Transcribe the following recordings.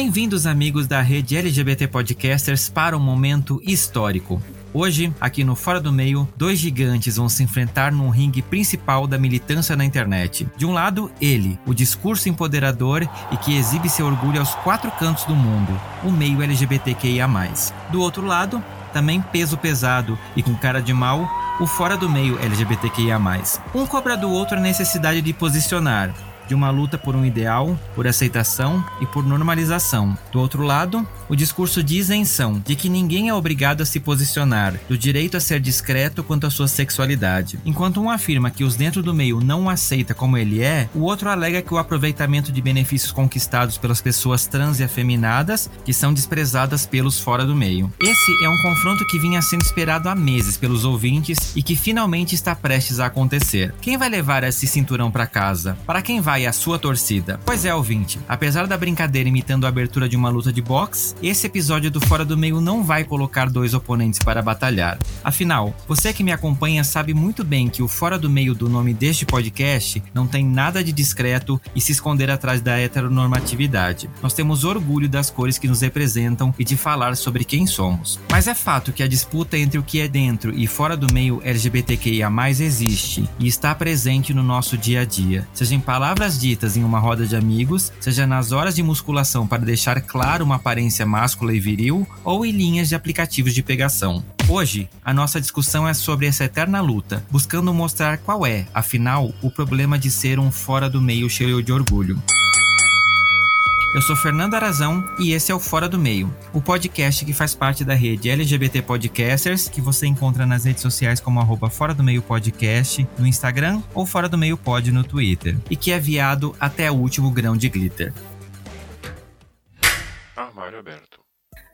Bem-vindos, amigos da rede LGBT Podcasters, para um momento histórico. Hoje, aqui no Fora do Meio, dois gigantes vão se enfrentar num ringue principal da militância na internet. De um lado, ele, o discurso empoderador e que exibe seu orgulho aos quatro cantos do mundo, o meio LGBTQIA. Do outro lado, também peso pesado e com cara de mal, o fora do meio LGBTQIA. Um cobra do outro a necessidade de posicionar, de uma luta por um ideal, por aceitação e por normalização. Do outro lado, o discurso de isenção, de que ninguém é obrigado a se posicionar, do direito a ser discreto quanto à sua sexualidade. Enquanto um afirma que os dentro do meio não o aceita como ele é, o outro alega que o aproveitamento de benefícios conquistados pelas pessoas trans e afeminadas, que são desprezadas pelos fora do meio. Esse é um confronto que vinha sendo esperado há meses pelos ouvintes e que finalmente está prestes a acontecer. Quem vai levar esse cinturão para casa? Para quem vai a sua torcida? Pois é, ouvinte, apesar da brincadeira imitando a abertura de uma luta de boxe, esse episódio do Fora do Meio não vai colocar dois oponentes para batalhar. Afinal, você que me acompanha sabe muito bem que o Fora do Meio do nome deste podcast não tem nada de discreto e se esconder atrás da heteronormatividade. Nós temos orgulho das cores que nos representam e de falar sobre quem somos. Mas é fato que a disputa entre o que é dentro e fora do meio LGBTQIA existe e está presente no nosso dia a dia, seja em palavras ditas em uma roda de amigos, seja nas horas de musculação para deixar claro uma aparência máscula e viril, ou em linhas de aplicativos de pegação. Hoje, a nossa discussão é sobre essa eterna luta, buscando mostrar qual é, afinal, o problema de ser um fora do meio cheio de orgulho. Eu sou Fernando Arazão e esse é o Fora do Meio, o podcast que faz parte da rede LGBT Podcasters, que você encontra nas redes sociais como arroba Fora do Meio Podcast no Instagram ou Fora do Meio Pod no Twitter, e que é viado até o último grão de glitter. Armário aberto.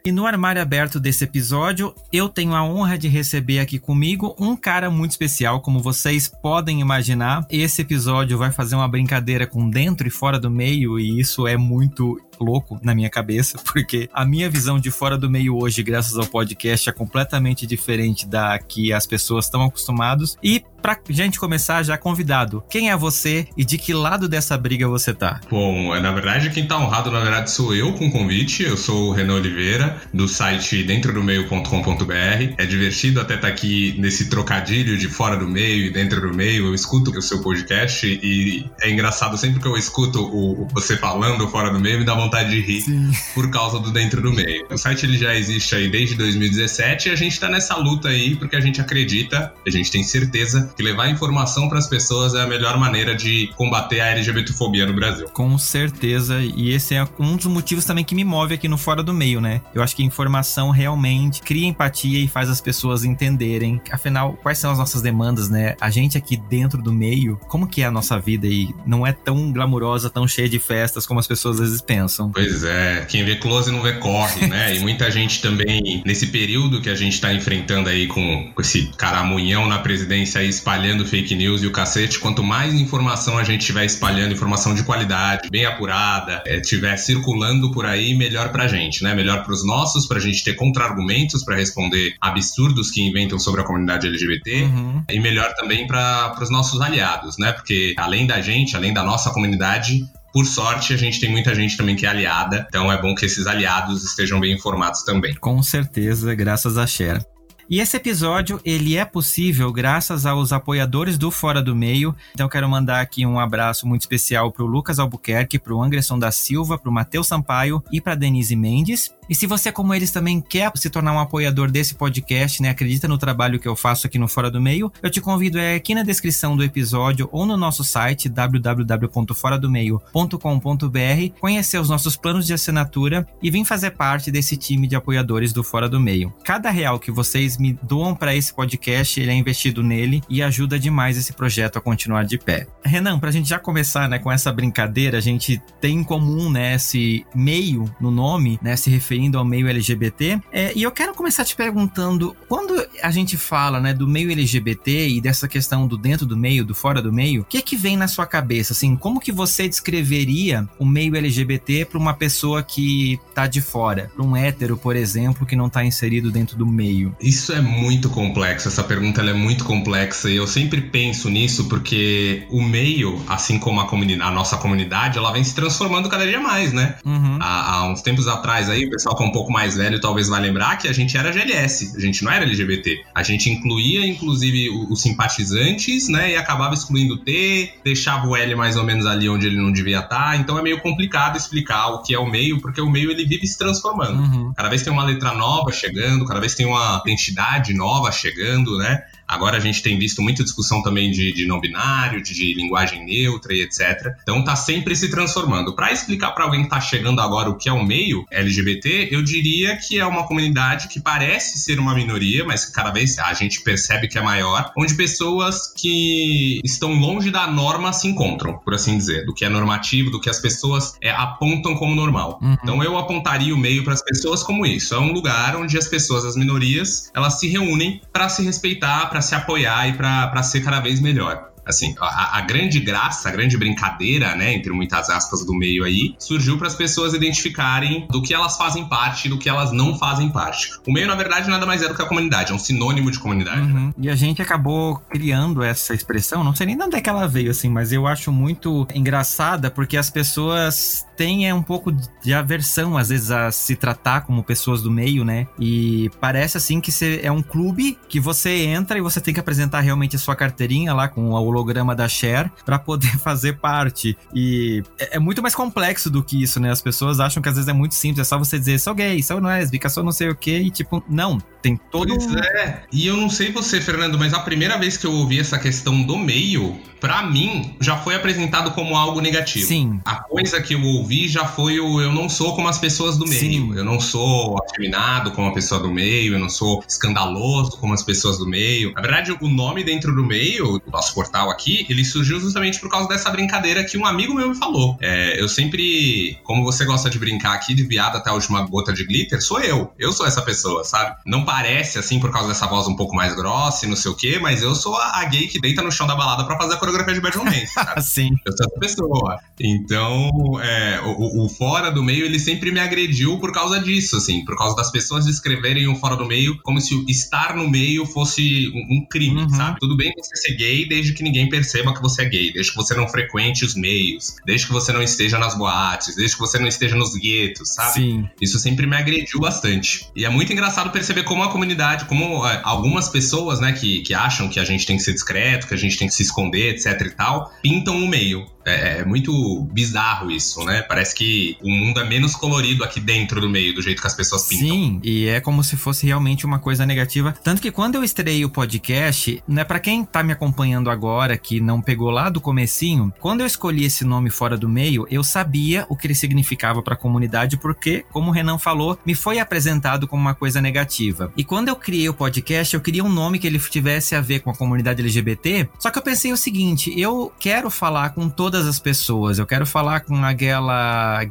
E no armário aberto desse episódio, eu tenho a honra de receber aqui comigo um cara muito especial, como vocês podem imaginar. Esse episódio vai fazer uma brincadeira com dentro e fora do meio, e isso é muito louco na minha cabeça, porque a minha visão de fora do meio hoje, graças ao podcast, é completamente diferente da que as pessoas estão acostumados. E pra gente começar, já convidado, quem é você e de que lado dessa briga você tá? Bom, na verdade, quem tá honrado, na verdade, sou eu com o convite. Eu sou o Renan Oliveira, do site dentro do meio.com.br. É divertido até estar tá aqui nesse trocadilho de fora do meio e dentro do meio. Eu escuto o seu podcast e é engraçado sempre que eu escuto o, você falando fora do meio, me dá vontade de rir Sim. por causa do dentro do meio. O site ele já existe aí desde 2017 e a gente tá nessa luta aí porque a gente acredita, a gente tem certeza que levar informação para as pessoas é a melhor maneira de combater a LGBTfobia no Brasil. Com certeza, e esse é um dos motivos também que me move aqui no Fora do Meio, né? Eu acho que informação realmente cria empatia e faz as pessoas entenderem, afinal, quais são as nossas demandas, né? A gente aqui dentro do meio, como que é a nossa vida e não é tão glamurosa, tão cheia de festas como as pessoas às vezes pensam informação. Pois é, quem vê close não vê corre, né? e muita gente também, nesse período que a gente tá enfrentando aí com, com esse caramunhão na presidência aí espalhando fake news e o cacete, quanto mais informação a gente estiver espalhando, informação de qualidade, bem apurada, estiver é, circulando por aí, melhor pra gente, né? Melhor pros nossos, pra gente ter contra-argumentos para responder absurdos que inventam sobre a comunidade LGBT uhum. e melhor também para os nossos aliados, né? Porque além da gente, além da nossa comunidade, por sorte, a gente tem muita gente também que é aliada, então é bom que esses aliados estejam bem informados também. Com certeza, graças a Cher. E esse episódio, ele é possível graças aos apoiadores do Fora do Meio. Então quero mandar aqui um abraço muito especial pro Lucas Albuquerque, pro Anderson da Silva, pro Matheus Sampaio e pra Denise Mendes. E se você, como eles, também quer se tornar um apoiador desse podcast, né? Acredita no trabalho que eu faço aqui no Fora do Meio, eu te convido é aqui na descrição do episódio ou no nosso site www.foradomeio.com.br conhecer os nossos planos de assinatura e vir fazer parte desse time de apoiadores do Fora do Meio. Cada real que vocês me doam para esse podcast, ele é investido nele e ajuda demais esse projeto a continuar de pé. Renan, pra gente já começar, né, com essa brincadeira, a gente tem em comum, né, esse meio no nome, né, se referindo ao meio LGBT. É, e eu quero começar te perguntando, quando a gente fala, né, do meio LGBT e dessa questão do dentro do meio, do fora do meio, o que que vem na sua cabeça? Assim, como que você descreveria o meio LGBT para uma pessoa que tá de fora, para um hétero, por exemplo, que não tá inserido dentro do meio? Isso é muito complexo. Essa pergunta é muito complexa e eu sempre penso nisso porque o meio, assim como a, a nossa comunidade, ela vem se transformando cada dia mais, né? Uhum. Há, há, uns tempos atrás aí, o pessoal que é um pouco mais velho talvez vai lembrar que a gente era GLS, a gente não era LGBT. A gente incluía, inclusive, os simpatizantes, né? E acabava excluindo o T, deixava o L mais ou menos ali onde ele não devia estar. Então é meio complicado explicar o que é o meio, porque o meio ele vive se transformando. Uhum. Cada vez tem uma letra nova chegando, cada vez tem uma identidade nova chegando, né? Agora a gente tem visto muita discussão também de, de não binário, de, de, linguagem neutra e etc. Então tá sempre se transformando. Para explicar para alguém que tá chegando agora o que é o meio LGBT, eu diria que é uma comunidade que parece ser uma minoria, mas que cada vez a gente percebe que é maior, onde pessoas que estão longe da norma se encontram, por assim dizer, do que é normativo, do que as pessoas é, apontam como normal. Uhum. Então eu apontaria o meio para as pessoas como isso. É um lugar onde as pessoas, as minorias, elas se reúnem para se respeitar, para se apoiar e para ser cada vez melhor. Assim, a, a, grande graça, a grande brincadeira, né, entre muitas aspas do meio aí, surgiu para as pessoas identificarem do que elas fazem parte e do que elas não fazem parte. O meio, na verdade, nada mais é do que a comunidade, é um sinônimo de comunidade. Uhum. Né? E a gente acabou criando essa expressão, não sei nem de onde é que ela veio, assim, mas eu acho muito engraçada porque as pessoas têm é, um pouco de aversão, às vezes, a se tratar como pessoas do meio, né? E parece assim que é um clube que você entra e você tem que apresentar realmente a sua carteirinha lá com o holograma da Cher para poder fazer parte. E é, é, muito mais complexo do que isso, né? As pessoas acham que às vezes é muito simples, é só você dizer sou gay, sou lésbica, sou não sei o que, e tipo, não, tem todo. Pois é. E eu não sei você, Fernando, mas a primeira vez que eu ouvi essa questão do meio, para mim, já foi apresentado como algo negativo. Sim. A coisa que eu ouvi já foi o eu não sou como as pessoas do meio. Sim. Eu não sou afeminado como a pessoa do meio, eu não sou escandaloso como as pessoas do meio. Na verdade, o nome dentro do meio, do nosso portal aqui, ele surgiu justamente por causa dessa brincadeira que um amigo meu me falou. É, eu sempre, como você gosta de brincar aqui, de viado até a última gota de glitter, sou eu. Eu sou essa pessoa, sabe? Não parece assim por causa dessa voz um pouco mais grossa e não sei o quê, mas eu sou a, a gay que deita no chão da balada para fazer a coreografia de Bad Romance. Sim. Eu sou essa pessoa. Então, é, o, o, fora do meio, ele sempre me agrediu por causa disso, assim, por causa das pessoas descreverem o fora do meio como se o estar no meio fosse um, um crime, uhum. sabe? Tudo bem você ser gay desde que ninguém perceba que você é gay, desde que você não frequente os meios, desde que você não esteja nas boates, desde que você não esteja nos guetos, sabe? Sim. Isso sempre me agrediu bastante. E é muito engraçado perceber como a comunidade, como é, algumas pessoas, né, que, que acham que a gente tem que ser discreto, que a gente tem que se esconder, etc e tal, pintam o meio. É, é, muito bizarro isso, né? Parece que o mundo é menos colorido aqui dentro do meio, do jeito que as pessoas pintam. Sim, e é como se fosse realmente uma coisa negativa. Tanto que quando eu estrei o podcast, né, para quem tá me acompanhando agora, que não pegou lá do comecinho, quando eu escolhi esse nome fora do meio, eu sabia o que ele significava para a comunidade, porque, como o Renan falou, me foi apresentado como uma coisa negativa. E quando eu criei o podcast, eu queria um nome que ele tivesse a ver com a comunidade LGBT, só que eu pensei o seguinte, eu quero falar com todas as pessoas, eu quero falar com aquela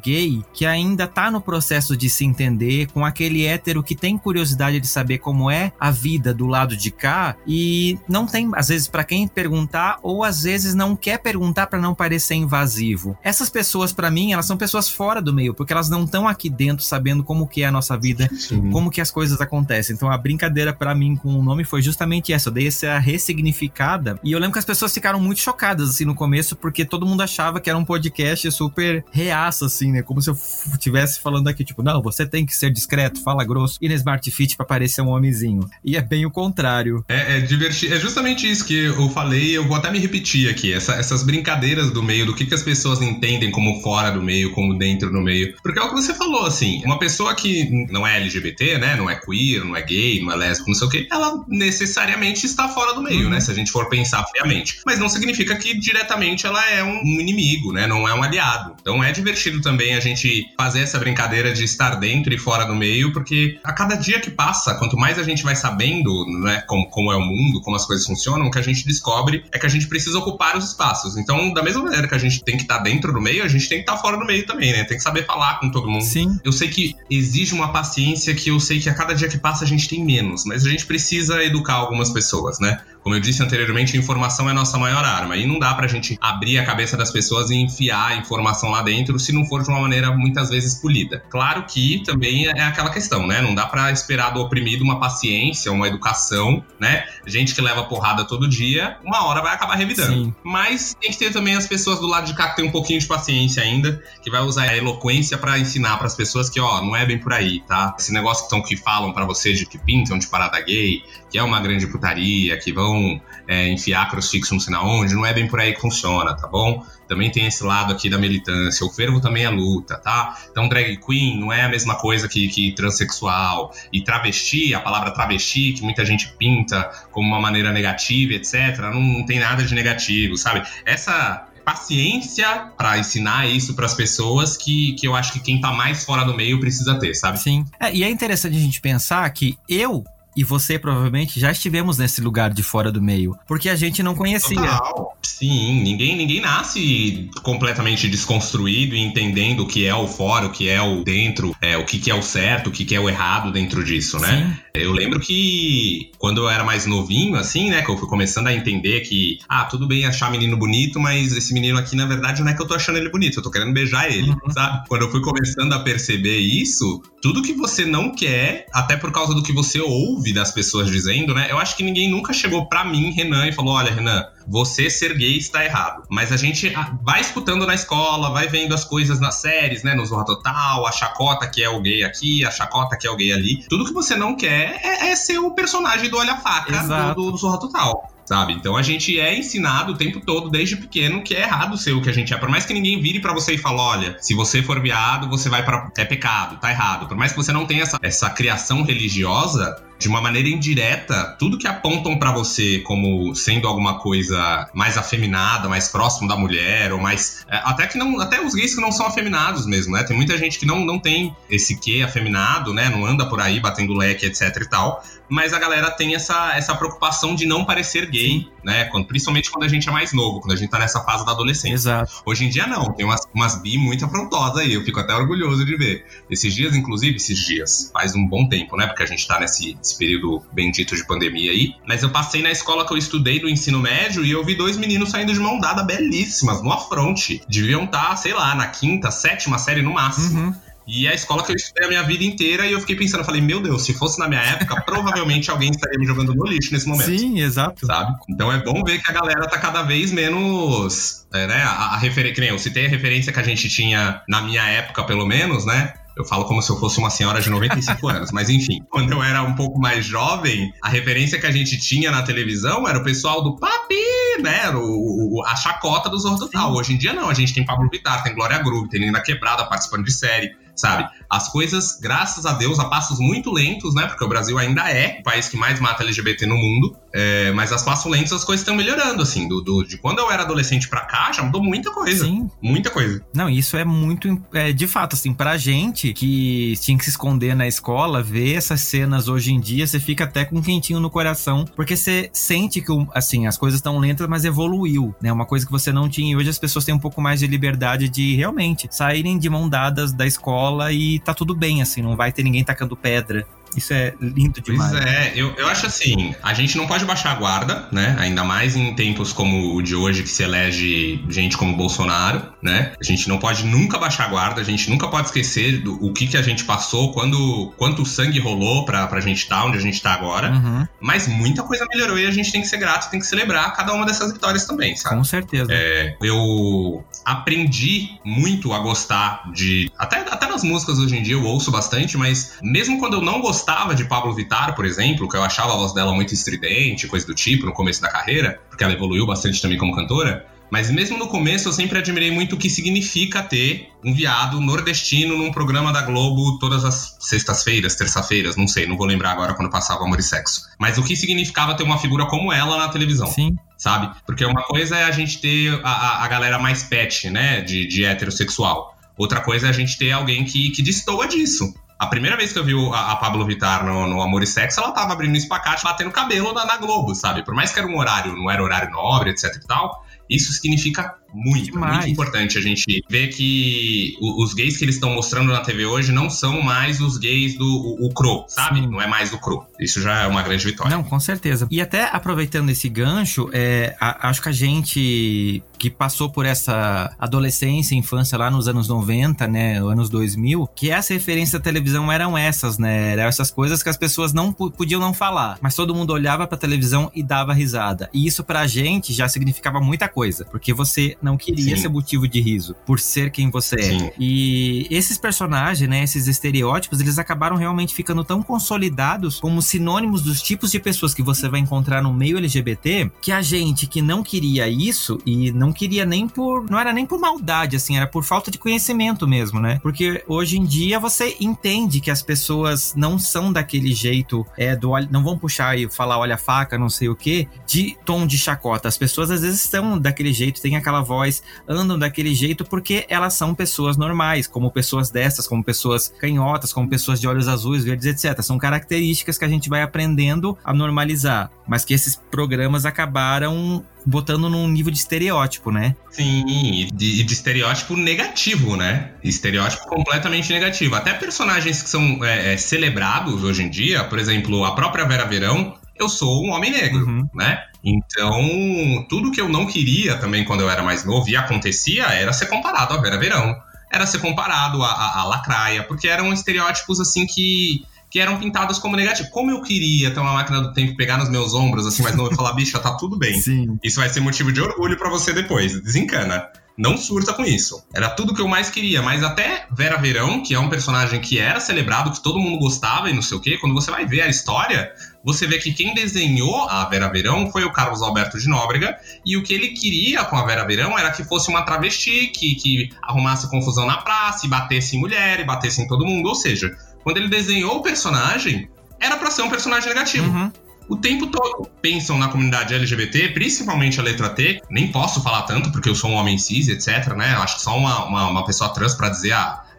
gay que ainda tá no processo de se entender, com aquele hétero que tem curiosidade de saber como é a vida do lado de cá e não tem, às vezes, para quem perguntar, ou às vezes não quer perguntar para não parecer invasivo. Essas pessoas, para mim, elas são pessoas fora do meio, porque elas não estão aqui dentro sabendo como que é a nossa vida, Sim. como que as coisas acontecem. Então a brincadeira para mim com o nome foi justamente essa, eu dei essa ressignificada e eu lembro que as pessoas ficaram muito chocadas assim no começo, porque todo mundo achava que era um podcast super reaço assim, né? Como se eu estivesse falando aqui, tipo, não, você tem que ser discreto, fala grosso, e na Smart Fit pra parecer um homenzinho. E é bem o contrário. É, é divertido, é justamente isso que eu falei, eu vou até me repetir aqui, essa, essas brincadeiras do meio, do que, que as pessoas entendem como fora do meio, como dentro do meio. Porque é o que você falou, assim, uma pessoa que não é LGBT, né, não é queer, não é gay, não é lésbico, não sei o quê, ela necessariamente está fora do meio, uhum. né, se a gente for pensar friamente. Mas não significa que diretamente ela é um, um inimigo, né, não é um aliado. Então é divertido também a gente fazer essa brincadeira de estar dentro e fora do meio, porque a cada dia que passa, quanto mais a gente vai sabendo, né, como, como é o mundo, como as coisas funcionam, o que a gente descobre é que a gente precisa ocupar os espaços. Então, da mesma maneira que a gente tem que estar dentro do meio, a gente tem que estar fora do meio também, né? Tem que saber falar com todo mundo. Sim. Eu sei que exige uma paciência que eu sei que a cada dia que passa a gente tem menos, mas a gente precisa educar algumas pessoas, né? Como eu disse anteriormente, a informação é a nossa maior arma. E não dá pra gente abrir a cabeça das pessoas e enfiar a informação lá dentro se não for de uma maneira muitas vezes polida. Claro que também é aquela questão, né? Não dá para esperar do oprimido uma paciência, uma educação, né? Gente que leva porrada todo dia, uma hora vai acabar revidando. Sim. Mas tem que ter também as pessoas do lado de cá que tem um pouquinho de paciência ainda, que vai usar a eloquência para ensinar para as pessoas que, ó, não é bem por aí, tá? Esse negócio que, tão, que falam para você de que pintam de parada gay, que é uma grande putaria, que vão é, enfiar crucifixo não sei na onde, não é bem por aí que funciona, tá bom? Também tem esse lado aqui da militância, o fervo também é luta, tá? Então drag queen não é a mesma coisa que, que transexual. E travesti, a palavra travesti, que muita gente pinta como uma maneira negativa, etc., não, não tem nada de negativo, sabe? Essa paciência para ensinar isso para as pessoas que, que eu acho que quem tá mais fora do meio precisa ter, sabe? Sim. É, e é interessante a gente pensar que eu e você provavelmente já estivemos nesse lugar de fora do meio, porque a gente não conhecia. Total. Sim, ninguém, ninguém nasce completamente desconstruído e entendendo o que é o fora, o que é o dentro, é, o que, que é o certo, o que, que é o errado dentro disso, né? Sim. Eu lembro que quando eu era mais novinho, assim, né, que eu fui começando a entender que, ah, tudo bem achar menino bonito, mas esse menino aqui, na verdade, não é que eu tô achando ele bonito, eu tô querendo beijar ele, uhum. sabe? Quando eu fui começando a perceber isso, tudo que você não quer, até por causa do que você ouve das pessoas dizendo, né, eu acho que ninguém nunca chegou para mim, Renan, e falou: olha, Renan, você ser gay está errado. Mas a gente vai escutando na escola, vai vendo as coisas nas séries, né? No Zorra Total, a chacota que é o gay aqui, a chacota que é o gay ali. Tudo que você não quer é, é ser o personagem do olha-faca do, do Zorra Total sabe? Então a gente é ensinado o tempo todo, desde pequeno, que é errado ser o que a gente é. Por mais que ninguém vire para você e fale, olha, se você for viado, você vai para é pecado, tá errado. Por mais que você não tenha essa, essa criação religiosa, de uma maneira indireta, tudo que apontam para você como sendo alguma coisa mais afeminada, mais próximo da mulher, ou mais. É, até que não. Até os gays que não são afeminados mesmo, né? Tem muita gente que não, não tem esse quê afeminado, né? Não anda por aí batendo leque, etc e tal mas a galera tem essa, essa preocupação de não parecer gay, Sim. né? Quando, principalmente quando a gente é mais novo, quando a gente tá nessa fase da adolescência. Exato. Hoje em dia não, tem umas, umas bi muito afrontosas aí, eu fico até orgulhoso de ver. Esses dias, inclusive, esses dias, faz um bom tempo, né? Porque a gente tá nesse, nesse período bendito de pandemia aí, mas eu passei na escola que eu estudei do ensino médio e eu vi dois meninos saindo de mão dada belíssimas, no afronte. Deviam estar, tá, sei lá, na quinta, sétima série no máximo. Uhum. E é a escola que eu estudei a minha vida inteira e eu fiquei pensando, eu falei, meu Deus, se fosse na minha época, provavelmente alguém estaria me jogando no lixo nesse momento. Sim, exato. Sabe? Então é bom ver que a galera tá cada vez menos. É, né? A, a referência. Eu citei a referência que a gente tinha na minha época, pelo menos, né? Eu falo como se eu fosse uma senhora de 95 anos, mas enfim, quando eu era um pouco mais jovem, a referência que a gente tinha na televisão era o pessoal do Papi, né? Era o, o, a chacota do Zorro Total. Hoje em dia não, a gente tem Pablo Vittar, tem Glória Groove, tem Linda Quebrada participando de série sabe? As coisas, graças a Deus, a passos muito lentos, né? Porque o Brasil ainda é o país que mais mata LGBT no mundo. É, mas as passos lentos as coisas estão melhorando, assim. Do, do, de quando eu era adolescente pra cá, já mudou muita coisa. Sim. Muita coisa. Não, isso é muito. É, de fato, assim, pra gente que tinha que se esconder na escola, ver essas cenas hoje em dia, você fica até com um quentinho no coração. Porque você sente que, assim, as coisas estão lentas, mas evoluiu, né? Uma coisa que você não tinha. E hoje as pessoas têm um pouco mais de liberdade de realmente saírem de mão dadas da escola escola e tá tudo bem, assim, não vai ter ninguém tacando pedra. Isso é lindo demais. Pois é, eu, eu acho assim, a gente não pode baixar a guarda, né? Ainda mais em tempos como o de hoje, que se elege gente como Bolsonaro, né? A gente não pode nunca baixar a guarda, a gente nunca pode esquecer do, o que, que a gente passou, quando quanto sangue rolou pra, pra gente estar tá onde a gente tá agora. Uhum. Mas muita coisa melhorou e a gente tem que ser grato, tem que celebrar cada uma dessas vitórias também, sabe? Com certeza. É, eu aprendi muito a gostar de. Até, até nas músicas hoje em dia eu ouço bastante, mas mesmo quando eu não gostava de Pablo Vittar, por exemplo, que eu achava a voz dela muito estridente, coisa do tipo, no começo da carreira, porque ela evoluiu bastante também como cantora. Mas mesmo no começo eu sempre admirei muito o que significa ter um viado nordestino num programa da Globo todas as sextas-feiras, terça-feiras, não sei, não vou lembrar agora quando passava Amor e Sexo. Mas o que significava ter uma figura como ela na televisão. Sim. Sabe? Porque uma coisa é a gente ter a, a, a galera mais pet, né, de, de heterossexual. Outra coisa é a gente ter alguém que, que destoa disso. A primeira vez que eu vi a, a Pablo Vittar no, no, Amor e Sexo, ela tava abrindo um espacate, batendo cabelo na, na Globo, sabe? Por mais que era um horário, não era horário nobre, etc e tal, isso significa muito, Demais. muito importante a gente ver que os gays que eles estão mostrando na TV hoje não são mais os gays do o, o Cro, sabe? Sim. Não é mais o Cro. Isso já é uma grande vitória. Não, com certeza. E até aproveitando esse gancho, é, a, acho que a gente que passou por essa adolescência, infância lá nos anos 90, né, anos 2000, que as referências da televisão eram essas, né? Eram essas coisas que as pessoas não podiam não falar, mas todo mundo olhava pra televisão e dava risada. E isso pra gente já significava muita coisa, porque você não queria Sim. ser motivo de riso por ser quem você Sim. é. E esses personagens, né, esses estereótipos, eles acabaram realmente ficando tão consolidados como sinônimos dos tipos de pessoas que você vai encontrar no meio LGBT, que a gente que não queria isso e não queria nem por, não era nem por maldade assim, era por falta de conhecimento mesmo, né? Porque hoje em dia você entende que as pessoas não são daquele jeito, é do não vão puxar e falar olha a faca, não sei o que, de tom de chacota. As pessoas às vezes estão daquele jeito, tem aquela voz voz andam daquele jeito porque elas são pessoas normais, como pessoas dessas, como pessoas canhotas, como pessoas de olhos azuis, verdes, etc. São características que a gente vai aprendendo a normalizar, mas que esses programas acabaram botando num nível de estereótipo, né? Sim, de, de estereótipo negativo, né? Estereótipo completamente negativo. Até personagens que são é, é, celebrados hoje em dia, por exemplo, a própria Vera Verão, eu sou um homem negro, uhum. né? Então, tudo que eu não queria também quando eu era mais novo e acontecia era ser comparado a Vera Verão, era ser comparado a, a, a Lacraia, porque eram estereótipos assim que que eram pintados como negativo. Como eu queria ter uma máquina do tempo pegar nos meus ombros, assim, mas não eu falar, bicha, tá tudo bem. Sim. Isso vai ser motivo de orgulho para você depois. Desencana. Não surta com isso. Era tudo que eu mais queria, mas até Vera Verão, que é um personagem que era celebrado, que todo mundo gostava e não sei o quê, quando você vai ver a história, você vê que quem desenhou a Vera Verão foi o Carlos Alberto de Nóbrega, e o que ele queria com a Vera Verão era que fosse uma travesti, que, que arrumasse confusão na praça, e batesse em mulher, e batesse em todo mundo. Ou seja, quando ele desenhou o personagem, era para ser um personagem negativo. Uhum o tempo todo pensam na comunidade LGBT, principalmente a letra T. Nem posso falar tanto porque eu sou um homem cis, etc, né? Acho que só uma, uma, uma pessoa trans para dizer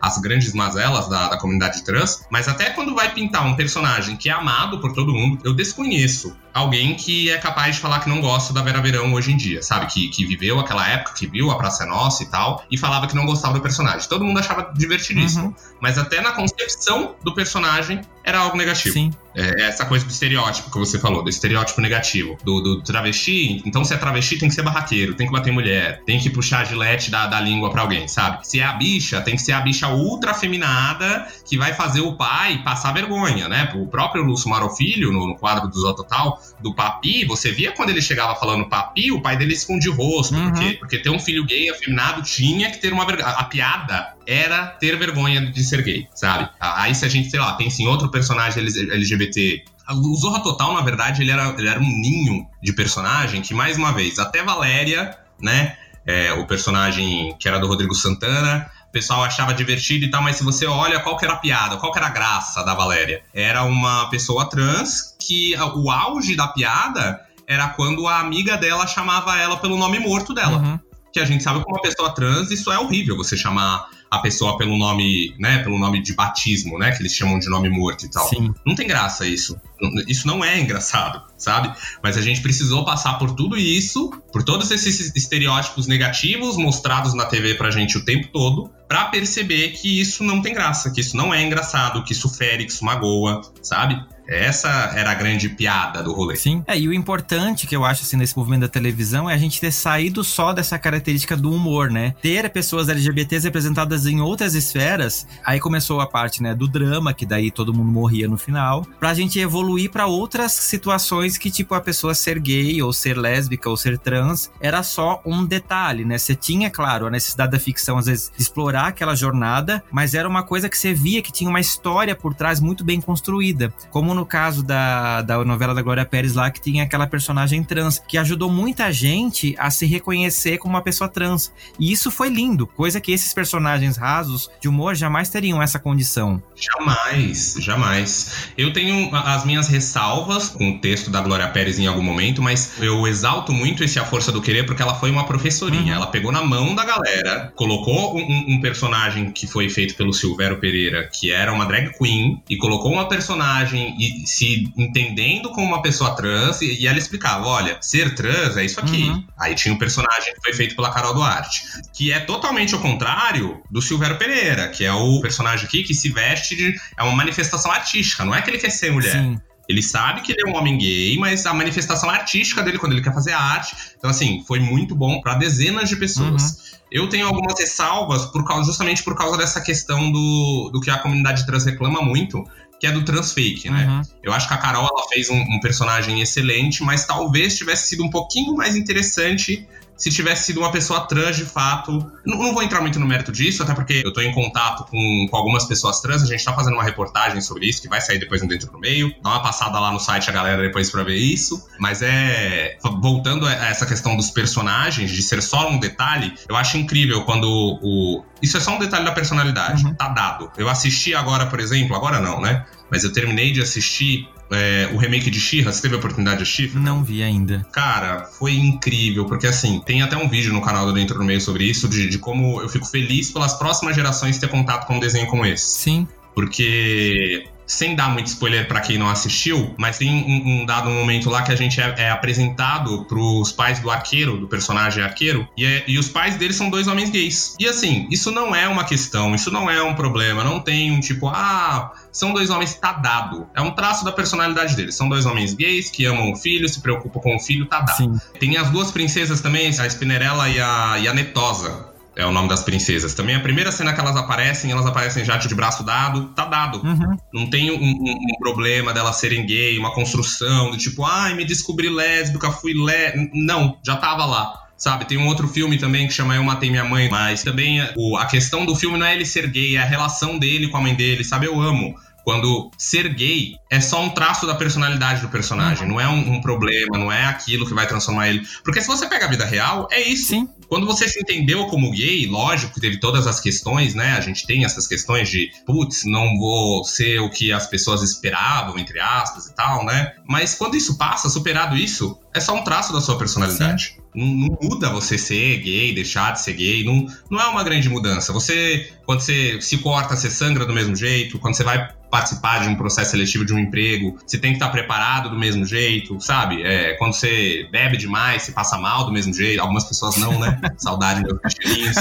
as grandes mazelas da, da comunidade trans, mas até quando vai pintar um personagem que é amado por todo mundo, eu desconheço alguém que é capaz de falar que não gosta da Vera Verão hoje em dia, sabe? Que, que viveu aquela época, que viu a Praça é Nossa e tal, e falava que não gostava do personagem. Todo mundo achava divertidíssimo. Uhum. Mas até na concepção do personagem era algo negativo. Sim. É, essa coisa do estereótipo que você falou, do estereótipo negativo, do, do, travesti. Então, se é travesti, tem que ser barraqueiro, tem que bater mulher, tem que puxar a gilete da, da língua pra alguém, sabe? Se é a bicha, tem que ser a bicha ultra feminada que vai fazer o pai passar vergonha, né? O próprio Lúcio Marofilho, no, no quadro do Zototal, do Papi, você via quando ele chegava falando Papi, o pai dele escondia o rosto, uhum. porque, porque ter um filho gay afeminado tinha que ter uma vergonha. A piada era ter vergonha de ser gay, sabe? Aí se a gente, sei lá, pensa em outro personagem LGBT o Zorra Total, na verdade, ele era, ele era um ninho de personagem que, mais uma vez, até Valéria, né? É, o personagem que era do Rodrigo Santana, o pessoal achava divertido e tal, mas se você olha qual que era a piada, qual que era a graça da Valéria? Era uma pessoa trans que o auge da piada era quando a amiga dela chamava ela pelo nome morto dela. Uhum. Que a gente sabe que uma pessoa trans, isso é horrível, você chamar a pessoa pelo nome, né, pelo nome de batismo, né, que eles chamam de nome morto e tal. Sim. Não tem graça isso. Isso não é engraçado, sabe? Mas a gente precisou passar por tudo isso, por todos esses estereótipos negativos mostrados na TV pra gente o tempo todo, para perceber que isso não tem graça, que isso não é engraçado, que isso fere, que isso magoa, sabe? Essa era a grande piada do rolê. Sim. É, e o importante que eu acho assim nesse movimento da televisão é a gente ter saído só dessa característica do humor, né? Ter pessoas LGBTs representadas em outras esferas. Aí começou a parte, né, do drama, que daí todo mundo morria no final, pra gente evoluir para outras situações que tipo a pessoa ser gay ou ser lésbica ou ser trans era só um detalhe, né? Você tinha, claro, a necessidade da ficção às vezes de explorar aquela jornada, mas era uma coisa que você via que tinha uma história por trás muito bem construída, como no caso da, da novela da Glória Pérez lá que tinha aquela personagem trans, que ajudou muita gente a se reconhecer como uma pessoa trans. E isso foi lindo, coisa que esses personagens rasos de humor jamais teriam essa condição. Jamais, jamais. Eu tenho as minhas ressalvas com o texto da Glória Pérez em algum momento, mas eu exalto muito esse A Força do Querer porque ela foi uma professorinha. Uhum. Ela pegou na mão da galera, colocou um, um, personagem que foi feito pelo Silvério Pereira, que era uma drag queen, e colocou uma personagem se entendendo como uma pessoa trans, e, ela explicava: olha, ser trans é isso aqui. Uhum. Aí tinha um personagem que foi feito pela Carol Duarte, que é totalmente o contrário do Silvério Pereira, que é o personagem aqui que se veste de. é uma manifestação artística, não é que ele quer ser mulher. Sim. Ele sabe que ele é um homem gay, mas a manifestação artística dele, quando ele quer fazer arte. Então, assim, foi muito bom para dezenas de pessoas. Uhum. Eu tenho algumas ressalvas por causa, justamente por causa dessa questão do, do que a comunidade trans reclama muito, que é do transfake, né? Uhum. Eu acho que a Carol ela fez um, um, personagem excelente, mas talvez tivesse sido um pouquinho mais interessante se tivesse sido uma pessoa trans de fato. Não, não, vou entrar muito no mérito disso, até porque eu tô em contato com, com algumas pessoas trans, a gente tá fazendo uma reportagem sobre isso, que vai sair depois no Dentro do Meio. Dá uma passada lá no site a galera depois pra ver isso. Mas é. Voltando a essa questão dos personagens, de ser só um detalhe, eu acho incrível quando o. Isso é só um detalhe da personalidade, uhum. tá dado. Eu assisti agora, por exemplo, agora não, né? Mas eu terminei de assistir é, o remake de She-Ra, você teve a oportunidade de assistir? Não vi ainda. Cara, foi incrível, porque assim, tem até um vídeo no canal do Dentro do Meio sobre isso, de, de como eu fico feliz pelas próximas gerações ter contato com um desenho como esse. Sim. Porque sem dar muito spoiler para quem não assistiu, mas tem um, um, dado momento lá que a gente é, é apresentado pros pais do arqueiro, do personagem arqueiro, e, é, e, os pais dele são dois homens gays. E assim, isso não é uma questão, isso não é um problema, não tem um tipo, ah, são dois homens, tá dado. É um traço da personalidade deles. São dois homens gays que amam o filho, se preocupam com o filho, tá dado. Sim. Tem as duas princesas também, a Spinnerella e a, e a Netosa é o nome das princesas. Também a primeira cena que elas aparecem, elas aparecem já de braço dado, tá dado. Uhum. Não tem um, um, um, problema delas serem gay, uma construção do tipo, ai, me descobri lésbica, fui lé. Não, já tava lá. Sabe, tem um outro filme também que chama Eu Matei Minha Mãe, mas também o, a questão do filme não é ele ser gay, é a relação dele com a mãe dele, sabe? Eu amo. Quando ser gay é só um traço da personalidade do personagem, não é um, um, problema, não é aquilo que vai transformar ele. Porque se você pega a vida real, é isso. Sim. Quando você se entendeu como gay, lógico que teve todas as questões, né? A gente tem essas questões de, putz, não vou ser o que as pessoas esperavam, entre aspas e tal, né? Mas quando isso passa, superado isso, é só um traço da sua personalidade. Não, não, muda você ser gay, deixar de ser gay. Não, não é uma grande mudança. Você, quando você se corta, você sangra do mesmo jeito. Quando você vai participar de um processo seletivo de um emprego, você tem que estar preparado do mesmo jeito, sabe? É, quando você bebe demais, você passa mal do mesmo jeito. Algumas pessoas não, né? Saudade meus cachorrinhos.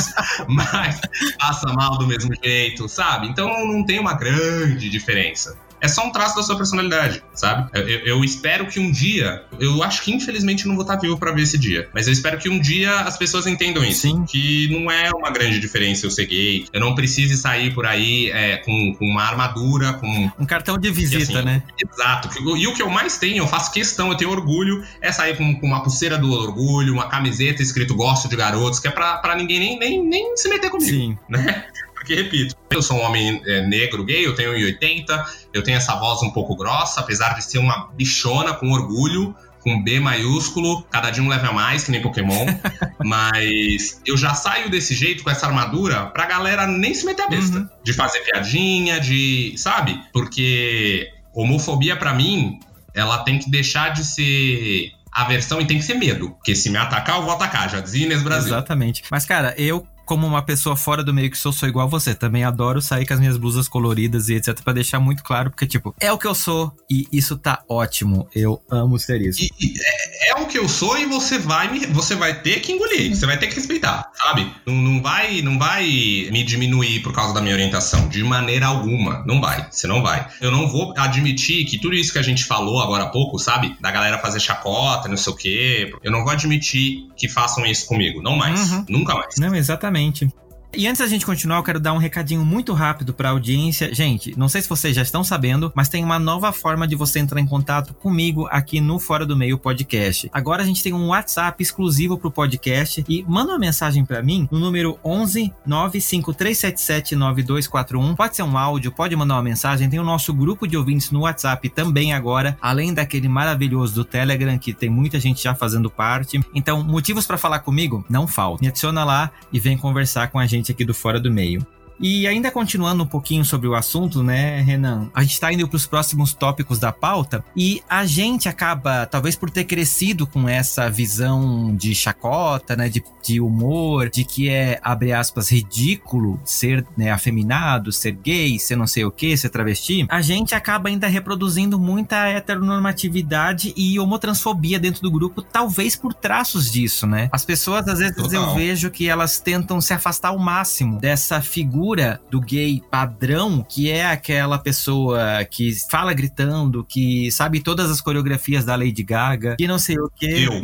Mas passa mal do mesmo jeito, sabe? Então não tem uma grande diferença é só um traço da sua personalidade, sabe? Eu, eu, espero que um dia, eu acho que infelizmente não vou estar vivo para ver esse dia, mas eu espero que um dia as pessoas entendam isso. Sim. Que não é uma grande diferença eu ser gay, eu não precise sair por aí é, com, com, uma armadura, com. Um cartão de visita, assim, né? Exato. E o que eu mais tenho, eu faço questão, eu tenho orgulho, é sair com, com uma pulseira do orgulho, uma camiseta escrito Gosto de Garotos, que é pra, pra ninguém nem, nem, nem se meter comigo. Sim. Né? Porque, repito, eu sou um homem é, negro, gay, eu tenho 1,80, eu tenho essa voz um pouco grossa, apesar de ser uma bichona com orgulho, com B maiúsculo, cada dia um leva mais, que nem Pokémon. mas eu já saio desse jeito, com essa armadura, pra galera nem se meter a besta. Uhum. De fazer piadinha, de. Sabe? Porque homofobia, para mim, ela tem que deixar de ser aversão e tem que ser medo. Porque se me atacar, eu vou atacar. Já dizia Inês Brasil. Exatamente. Mas, cara, eu como uma pessoa fora do meio que sou, sou igual você. Também adoro sair com as minhas blusas coloridas e etc. para deixar muito claro, porque, tipo, é o que eu sou e isso tá ótimo. Eu amo ser isso. E, é, é, o que eu sou e você vai me, você vai ter que engolir, você vai ter que respeitar, sabe? Não, não, vai, não vai me diminuir por causa da minha orientação, de maneira alguma. Não vai, você não vai. Eu não vou admitir que tudo isso que a gente falou agora há pouco, sabe? Da galera fazer chacota, não sei o quê. Eu não vou admitir que façam isso comigo. Não mais. Uhum. Nunca mais. Não, exatamente. Exatamente. E antes da gente continuar, eu quero dar um recadinho muito rápido para a audiência. Gente, não sei se vocês já estão sabendo, mas tem uma nova forma de você entrar em contato comigo aqui no Fora do Meio Podcast. Agora a gente tem um WhatsApp exclusivo para o podcast e manda uma mensagem para mim no número 11 95377 9241. Pode ser um áudio, pode mandar uma mensagem. Tem o nosso grupo de ouvintes no WhatsApp também agora, além daquele maravilhoso do Telegram que tem muita gente já fazendo parte. Então, motivos para falar comigo não faltam. Me adiciona lá e vem conversar com a gente aqui do Fora do Meio. E ainda continuando um pouquinho sobre o assunto, né, Renan? A gente está indo para os próximos tópicos da pauta e a gente acaba, talvez por ter crescido com essa visão de chacota, né, de, de humor, de que é, abre aspas, ridículo ser né, afeminado, ser gay, ser não sei o que, ser travesti, a gente acaba ainda reproduzindo muita heteronormatividade e homotransfobia dentro do grupo, talvez por traços disso, né? As pessoas, às vezes, Total. eu vejo que elas tentam se afastar ao máximo dessa figura figura do gay padrão, que é aquela pessoa que fala gritando, que sabe todas as coreografias da Lady Gaga, que não sei o quê. Eu.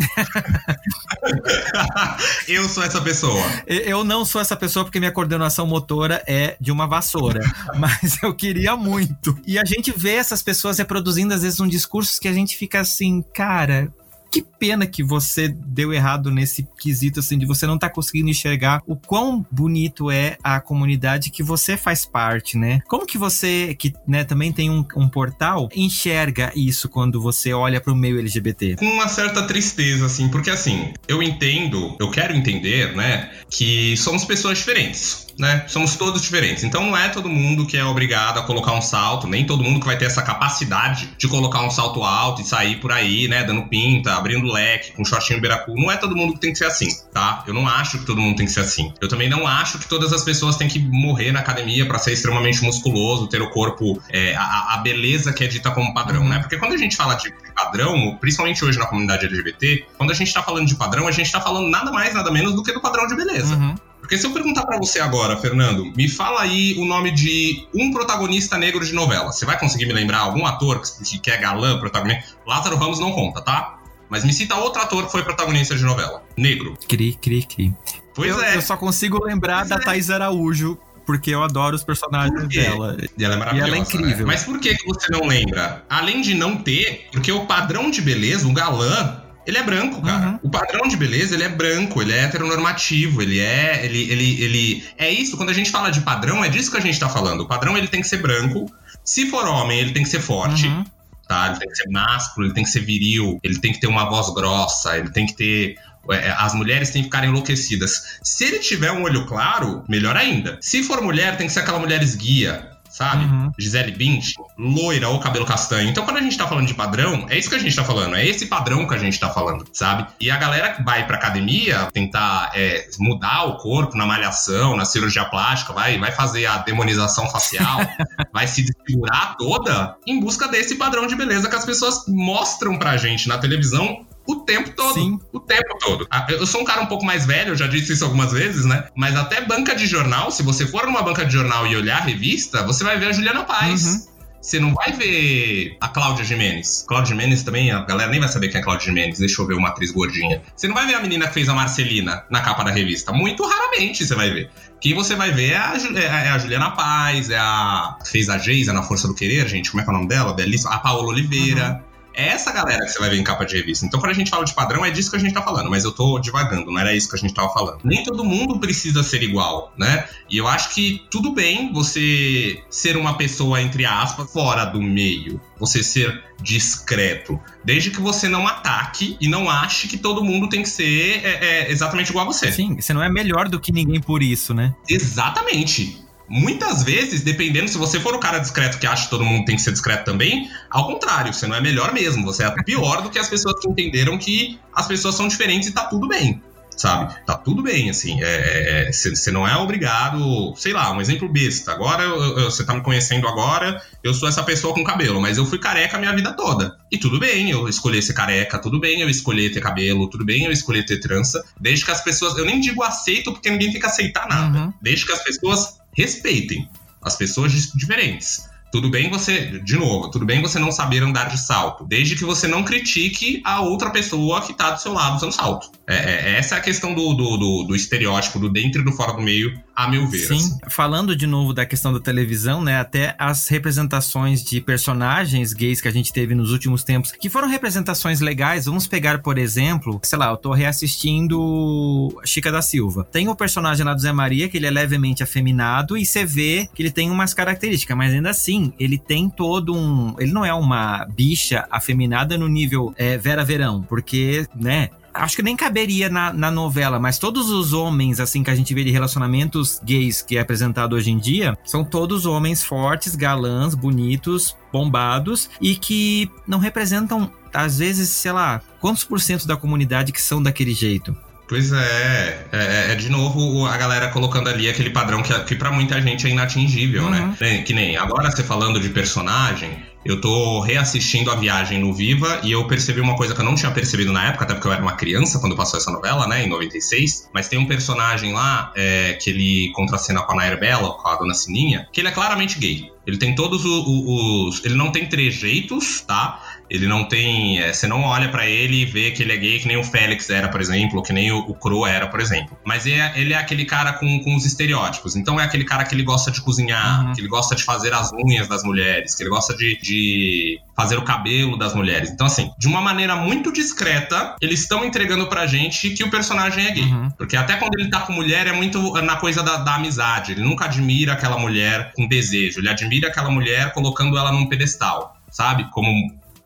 eu sou essa pessoa. Eu não sou essa pessoa porque minha coordenação motora é de uma vassoura, mas eu queria muito. E a gente vê essas pessoas reproduzindo às vezes um discurso que a gente fica assim, cara, que pena que você deu errado nesse quesito, assim, de você não tá conseguindo enxergar o quão bonito é a comunidade que você faz parte, né? Como que você, que né, também tem um, um portal, enxerga isso quando você olha para o meio LGBT? Com uma certa tristeza, assim, porque assim, eu entendo, eu quero entender, né, que somos pessoas diferentes né? Somos todos diferentes. Então não é todo mundo que é obrigado a colocar um salto, nem todo mundo que vai ter essa capacidade de colocar um salto alto e sair por aí, né? Dando pinta, abrindo leque, com shortinho biracu. Não é todo mundo que tem que ser assim, tá? Eu não acho que todo mundo tem que ser assim. Eu também não acho que todas as pessoas têm que morrer na academia para ser extremamente musculoso, ter o corpo, é, a, a, beleza que é dita como padrão, uhum. né? Porque quando a gente fala de padrão, principalmente hoje na comunidade LGBT, quando a gente tá falando de padrão, a gente tá falando nada mais, nada menos do que do padrão de beleza. Uhum. Porque se eu perguntar para você agora, Fernando, me fala aí o nome de um protagonista negro de novela. Você vai conseguir me lembrar algum ator que é galã, protagonista? Lázaro Ramos não conta, tá? Mas me cita outro ator que foi protagonista de novela. Negro. Cri, cri, cri. Pois eu, é. Eu só consigo lembrar pois da é. Thaís Araújo, porque eu adoro os personagens dela. E ela é maravilhosa. E ela é incrível. Né? Mas por que você não lembra? Além de não ter, porque o padrão de beleza, o galã, ele é branco, cara. Uhum. O padrão de beleza, ele é branco, ele é heteronormativo, ele é. Ele, ele, ele. É isso, quando a gente fala de padrão, é disso que a gente tá falando. O padrão ele tem que ser branco. Se for homem, ele tem que ser forte. Uhum. Tá? Ele tem que ser másculo, ele tem que ser viril, ele tem que ter uma voz grossa, ele tem que ter é, as mulheres têm que ficar enlouquecidas. Se ele tiver um olho claro, melhor ainda. Se for mulher, tem que ser aquela mulher esguia, sabe? Uhum. Gisele Bündchen, loira ou cabelo castanho. Então, quando a gente tá falando de padrão, é isso que a gente tá falando, é esse padrão que a gente tá falando, sabe? E a galera que vai pra academia tentar é, mudar o corpo na malhação, na cirurgia plástica, vai, vai fazer a demonização facial, vai se desfigurar toda em busca desse padrão de beleza que as pessoas mostram pra gente na televisão o tempo todo. Sim. O tempo todo. Ah, eu sou um cara um pouco mais velho, eu já disse isso algumas vezes, né? Mas até banca de jornal, se você for numa banca de jornal e olhar a revista, você vai ver a Juliana Paz. Uhum. Você não vai ver a Cláudia Jimenez. Cláudia Jimenez também, a galera nem vai saber quem é Cláudia Jimenez. Deixa eu ver uma atriz gordinha. Você não vai ver a menina que fez a Marcelina na capa da revista. Muito raramente você vai ver. Quem você vai ver é a, é, é a Juliana Paz, é a. fez a Geisa na Força do Querer, gente. Como é que é o nome dela? Belíssima. A Paola Oliveira. Uhum. É essa galera que você vai ver em capa de revista. Então, quando a gente fala de padrão, é disso que a gente tá falando, mas eu tô divagando, não era isso que a gente tava falando. Nem todo mundo precisa ser igual, né? E eu acho que tudo bem você ser uma pessoa, entre aspas, fora do meio. Você ser discreto. Desde que você não ataque e não ache que todo mundo tem que ser é, é, exatamente igual a você. Sim, você não é melhor do que ninguém por isso, né? Exatamente. Muitas vezes, dependendo, se você for o cara discreto que acha que todo mundo tem que ser discreto também, ao contrário, você não é melhor mesmo, você é pior do que as pessoas que entenderam que as pessoas são diferentes e tá tudo bem sabe? Tá tudo bem, assim. Você é, é, não é obrigado, sei lá, um exemplo besta. Agora você tá me conhecendo agora, eu sou essa pessoa com cabelo, mas eu fui careca a minha vida toda. E tudo bem eu escolher ser careca, tudo bem eu escolher ter cabelo, tudo bem eu escolher ter trança, desde que as pessoas. Eu nem digo aceito, porque ninguém tem que aceitar nada. Uhum. Desde que as pessoas respeitem as pessoas diferentes. Tudo bem você, de novo, tudo bem você não saber andar de salto, desde que você não critique a outra pessoa que tá do seu lado usando salto. É, é, essa é a questão do, do, do, do, estereótipo, do dentro e do fora do meio, a meu ver. Sim, assim. falando de novo da questão da televisão, né, até as representações de personagens gays que a gente teve nos últimos tempos, que foram representações legais, vamos pegar, por exemplo, sei lá, eu tô reassistindo Chica da Silva. Tem o personagem lá do Zé Maria, que ele é levemente afeminado, e você vê que ele tem umas características, mas ainda assim, ele tem todo um. Ele não é uma bicha afeminada no nível é, Vera Verão, porque, né? acho que nem caberia na, na, novela, mas todos os homens, assim, que a gente vê de relacionamentos gays que é apresentado hoje em dia, são todos homens fortes, galãs, bonitos, bombados e que não representam, às vezes, sei lá, quantos por cento da comunidade que são daquele jeito. Pois é, é, é, de novo a galera colocando ali aquele padrão que, que para muita gente é inatingível, né? uhum. né? Que nem agora você falando de personagem, eu tô reassistindo a viagem no Viva e eu percebi uma coisa que eu não tinha percebido na época, até porque eu era uma criança quando passou essa novela, né, em 96. Mas tem um personagem lá é, que ele contracena com a Nair Bela, com a Dona Sininha, que ele é claramente gay. Ele tem todos os, os, Ele não tem trejeitos, tá? Ele não tem. É, você não olha para ele e vê que ele é gay, que nem o Félix era, por exemplo, ou que nem o, o Cro era, por exemplo. Mas ele é, ele é aquele cara com, com os estereótipos. Então é aquele cara que ele gosta de cozinhar, uhum. que ele gosta de fazer as unhas das mulheres, que ele gosta de, de fazer o cabelo das mulheres. Então, assim, de uma maneira muito discreta, eles estão entregando pra gente que o personagem é gay. Uhum. Porque até quando ele tá com mulher, é muito na coisa da, da amizade. Ele nunca admira aquela mulher com desejo. Ele admira aquela mulher colocando ela num pedestal sabe? Como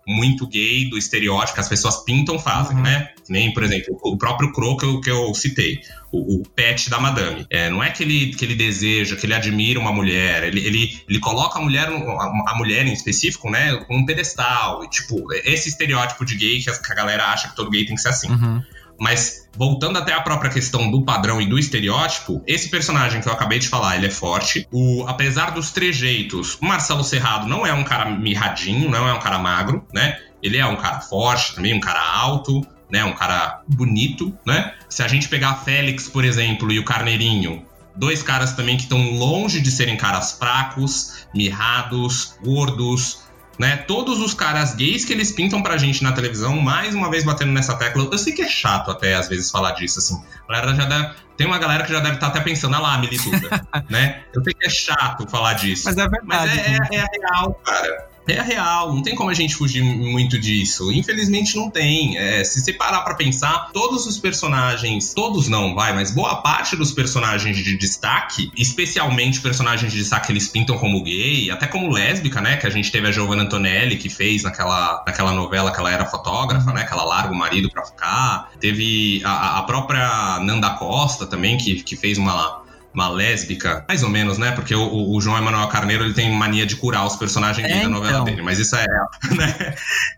muito gay do estereótipo que as pessoas pintam fazem, uhum. né? Nem, por exemplo, o próprio Crow que eu, que eu citei, o, o, pet da madame. É, não é que ele, que ele deseja, que ele admira uma mulher, ele, ele, ele coloca a mulher, a, mulher em específico, né, com um pedestal. E, tipo, esse estereótipo de gay que a, que a galera acha que todo gay tem que ser assim. Uhum. Mas voltando até a própria questão do padrão e do estereótipo, esse personagem que eu acabei de falar, ele é forte. O, apesar dos trejeitos, o Marcelo Serrado não é um cara mirradinho, não é um cara magro, né? Ele é um cara forte também, um cara alto, né? Um cara bonito, né? Se a gente pegar a Félix, por exemplo, e o Carneirinho, dois caras também que estão longe de serem caras fracos, mirrados, gordos, né? Todos os caras gays que eles pintam pra gente na televisão, mais uma vez batendo nessa tecla. Eu sei que é chato até às vezes falar disso, assim. A galera já deve, tem uma galera que já deve estar tá até pensando, ah lá, milituda, né? Eu sei que é chato falar disso. Mas é verdade. Mas é, é, é real, cara é real, não tem como a gente fugir muito disso. Infelizmente não tem. É, se você parar pra pensar, todos os personagens, todos não, vai, mas boa parte dos personagens de destaque, especialmente personagens de destaque que eles pintam como gay, até como lésbica, né? Que a gente teve a Giovanna Antonelli que fez naquela, naquela novela que ela era fotógrafa, né? Que ela larga o marido pra ficar. Teve a, a própria Nanda Costa também, que, que fez uma uma lésbica, mais ou menos, né? Porque o, o João Emanuel Carneiro ele tem mania de curar os personagens é, da novela então. dele, mas isso é, né?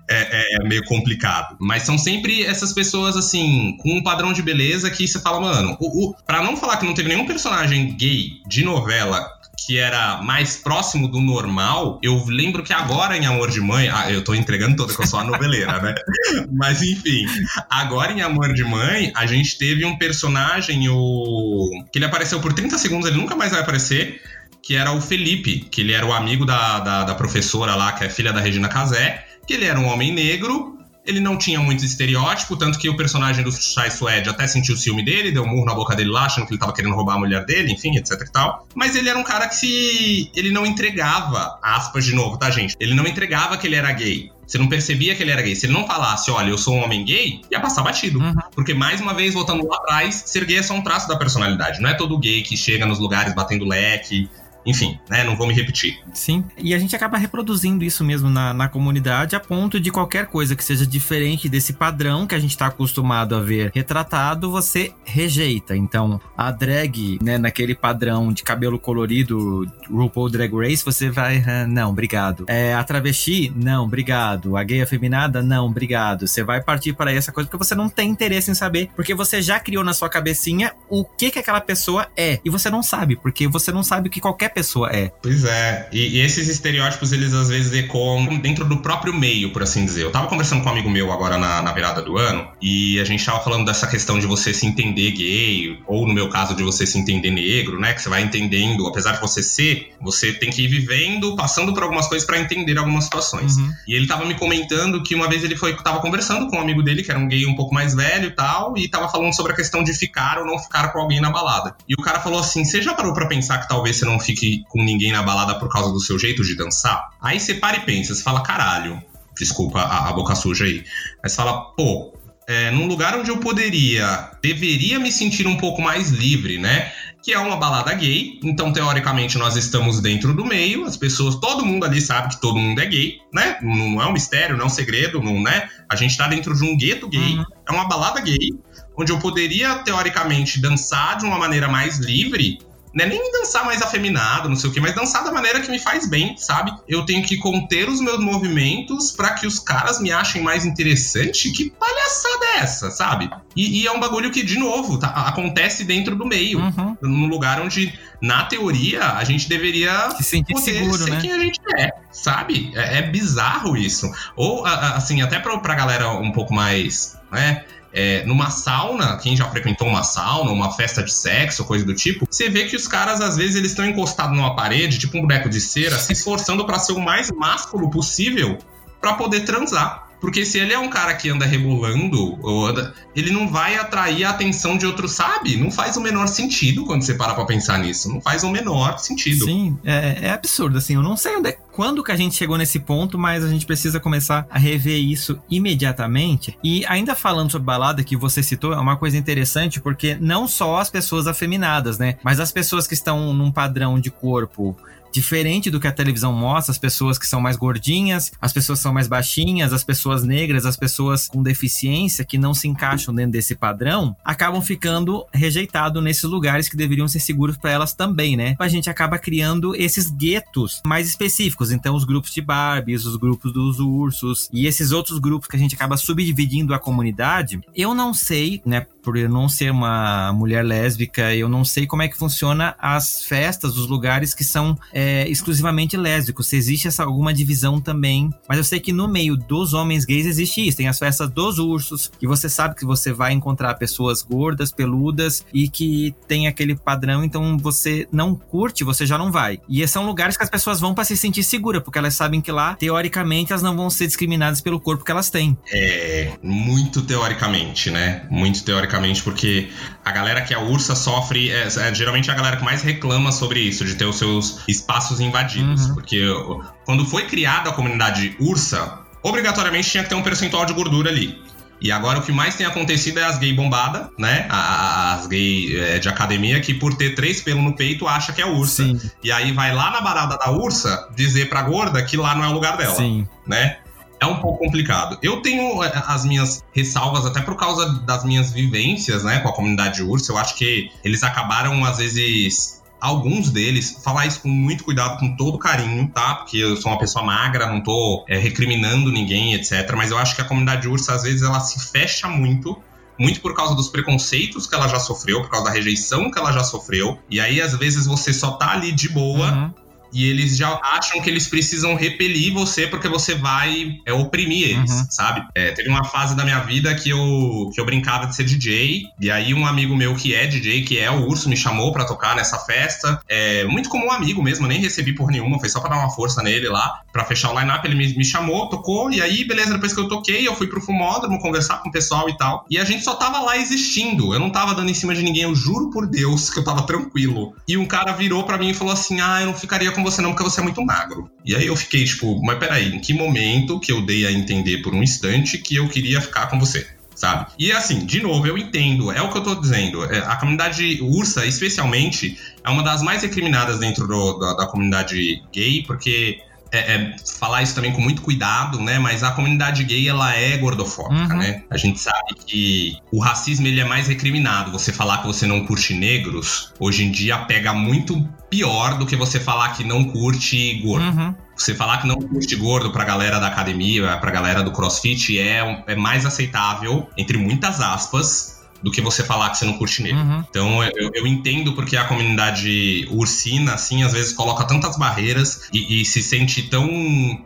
é, é, é, meio complicado. Mas são sempre essas pessoas, assim, com um padrão de beleza que você fala, mano, o, o, pra não falar que não teve nenhum personagem gay de novela que era mais próximo do normal, eu lembro que agora em Amor de Mãe, ah, eu tô entregando toda que eu sou a noveleira, né? Mas enfim, agora em Amor de Mãe, a gente teve um personagem, o que ele apareceu por 30 segundos, ele nunca mais vai aparecer, que era o Felipe, que ele era o amigo da, da, da professora lá, que é filha da Regina Casé, que ele era um homem negro, ele não tinha muito estereótipo, tanto que o personagem do Chai Suede até sentiu o ciúme dele, deu um murro na boca dele lá, achando que ele tava querendo roubar a mulher dele, enfim, etc e tal. Mas ele era um cara que se. Ele não entregava, aspas de novo, tá, gente? Ele não entregava que ele era gay. Você não percebia que ele era gay. Se ele não falasse, olha, eu sou um homem gay, ia passar batido. Uhum. Porque, mais uma vez, voltando lá atrás, ser gay é só um traço da personalidade. Não é todo gay que chega nos lugares batendo leque, enfim, né? Não vou me repetir. Sim, e a gente acaba reproduzindo isso mesmo na, na comunidade a ponto de qualquer coisa que seja diferente desse padrão que a gente está acostumado a ver retratado, você rejeita. Então, a drag, né, naquele padrão de cabelo colorido, RuPaul Drag Race, você vai, ah, não, obrigado. É, a travesti, não, obrigado. A gay afeminada, não, obrigado. Você vai partir para essa coisa porque você não tem interesse em saber, porque você já criou na sua cabecinha o que que aquela pessoa é. E você não sabe, porque você não sabe o que qualquer pessoa é. Pois é. E, e, esses estereótipos, eles às vezes ecoam dentro do próprio meio, por assim dizer. Eu tava conversando com um amigo meu agora na, na virada do ano, e a gente tava falando dessa questão de você se entender gay, ou no meu caso, de você se entender negro, né? Que você vai entendendo, apesar de você ser, você tem que ir vivendo, passando por algumas coisas para entender algumas situações. Uhum. E ele tava me comentando que uma vez ele foi, tava conversando com um amigo dele, que era um gay um pouco mais velho e tal, e tava falando sobre a questão de ficar ou não ficar com alguém na balada. E o cara falou assim: você já parou pra pensar que talvez você não fique com ninguém na balada por causa do seu jeito de dançar? Aí você para e pensa, você fala, caralho, desculpa a, a boca suja aí. Aí você fala, pô, é, num lugar onde eu poderia, deveria me sentir um pouco mais livre, né? Que é uma balada gay, então teoricamente nós estamos dentro do meio, as pessoas, todo mundo ali sabe que todo mundo é gay, né? Não é um mistério, não é um segredo, não, né? A gente tá dentro de um gueto gay, uhum. é uma balada gay, onde eu poderia teoricamente dançar de uma maneira mais livre, não é nem dançar mais afeminado, não sei o que, mas dançar da maneira que me faz bem, sabe? Eu tenho que conter os meus movimentos para que os caras me achem mais interessante. Que palhaçada é essa, sabe? E, e é um bagulho que, de novo, tá, acontece dentro do meio. Uhum. Num lugar onde, na teoria, a gente deveria Se sentir poder seguro, ser né? quem a gente é, sabe? É, é bizarro isso. Ou, assim, até pra, pra galera um pouco mais, né? É, numa sauna, quem já frequentou uma sauna, uma festa de sexo, coisa do tipo, você vê que os caras, às vezes, eles estão encostados numa parede, tipo um boneco de cera, se esforçando para ser o mais másculo possível para poder transar. Porque se ele é um cara que anda rebolando, anda, ele não vai atrair a atenção de outro, sabe? Não faz o menor sentido quando você para pra pensar nisso. Não faz o menor sentido. Sim, é, é absurdo, assim. Eu não sei onde, é, quando que a gente chegou nesse ponto, mas a gente precisa começar a rever isso imediatamente. E ainda falando sobre balada que você citou, é uma coisa interessante, porque não só as pessoas afeminadas, né? Mas as pessoas que estão num padrão de corpo diferente do que a televisão mostra, as pessoas que são mais gordinhas, as pessoas que são mais baixinhas, as pessoas negras, as pessoas com deficiência que não se encaixam dentro desse padrão, acabam ficando rejeitados nesses lugares que deveriam ser seguros para elas também, né? A gente acaba criando esses guetos mais específicos, então os grupos de Barbies, os grupos dos ursos e esses outros grupos que a gente acaba subdividindo a comunidade. Eu não sei, né, por eu não ser uma mulher lésbica, eu não sei como é que funciona as festas, os lugares que são é, exclusivamente lésbicos. Se existe essa, alguma divisão também. Mas eu sei que no meio dos homens gays existe isso. Tem as festas dos ursos, que você sabe que você vai encontrar pessoas gordas, peludas e que tem aquele padrão, então você não curte, você já não vai. E são lugares que as pessoas vão para se sentir segura, porque elas sabem que lá, teoricamente, elas não vão ser discriminadas pelo corpo que elas têm. É, muito teoricamente, né? Muito teoricamente porque a galera que é ursa sofre, é, é, geralmente é a galera que mais reclama sobre isso, de ter os seus espaços invadidos. Uhum. Porque quando foi criada a comunidade ursa, obrigatoriamente tinha que ter um percentual de gordura ali. E agora o que mais tem acontecido é as gay bombada, né? As gay é, de academia que por ter três pelos no peito acha que é ursa. Sim. E aí vai lá na barada da ursa dizer pra gorda que lá não é o lugar dela. Sim. Né? é um pouco complicado. Eu tenho é, as minhas ressalvas, até por causa das minhas vivências, né, com a comunidade urso. Eu acho que eles acabaram, às vezes, alguns deles, falar isso com muito cuidado, com todo carinho, tá? Porque eu sou uma pessoa magra, não tô é, recriminando ninguém, etc. Mas eu acho que a comunidade urso, às vezes, ela se fecha muito muito por causa dos preconceitos que ela já sofreu, por causa da rejeição que ela já sofreu. E aí, às vezes, você só tá ali de boa. Uhum e eles já acham que eles precisam repelir você porque você vai é, oprimir eles, uhum. sabe? É, teve uma fase da minha vida que eu, que eu brincava de ser DJ, e aí um amigo meu que é DJ, que é o Urso, me chamou para tocar nessa festa. É, muito como um amigo mesmo, nem recebi por nenhuma, foi só pra dar uma força nele lá, para fechar o line-up. Ele me, me, chamou, tocou, e aí, beleza, depois que eu toquei, eu fui pro Fumódromo conversar com o pessoal e tal. E a gente só tava lá existindo, eu não tava dando em cima de ninguém, eu juro por Deus que eu tava tranquilo. E um cara virou para mim e falou assim: Ah, eu não ficaria com você não, porque você é muito magro. E aí eu fiquei tipo, mas peraí, em que momento que eu dei a entender por um instante que eu queria ficar com você? sabe? E assim, de novo, eu entendo, é o que eu tô dizendo. É, a comunidade ursa, especialmente, é uma das mais recriminadas dentro do, da, da comunidade gay, porque é, é, falar isso também com muito cuidado, né? Mas a comunidade gay ela é gordofóbica, uhum. né? A gente sabe que o racismo ele é mais recriminado. Você falar que você não curte negros, hoje em dia pega muito pior do que você falar que não curte gordo. Uhum. Você falar que não curte gordo pra galera da academia, pra galera do crossfit, é, é mais aceitável, entre muitas aspas, do que você falar que você não curte nele. Uhum. Então eu, eu, entendo porque a comunidade ursina, assim, às vezes coloca tantas barreiras e, e, se sente tão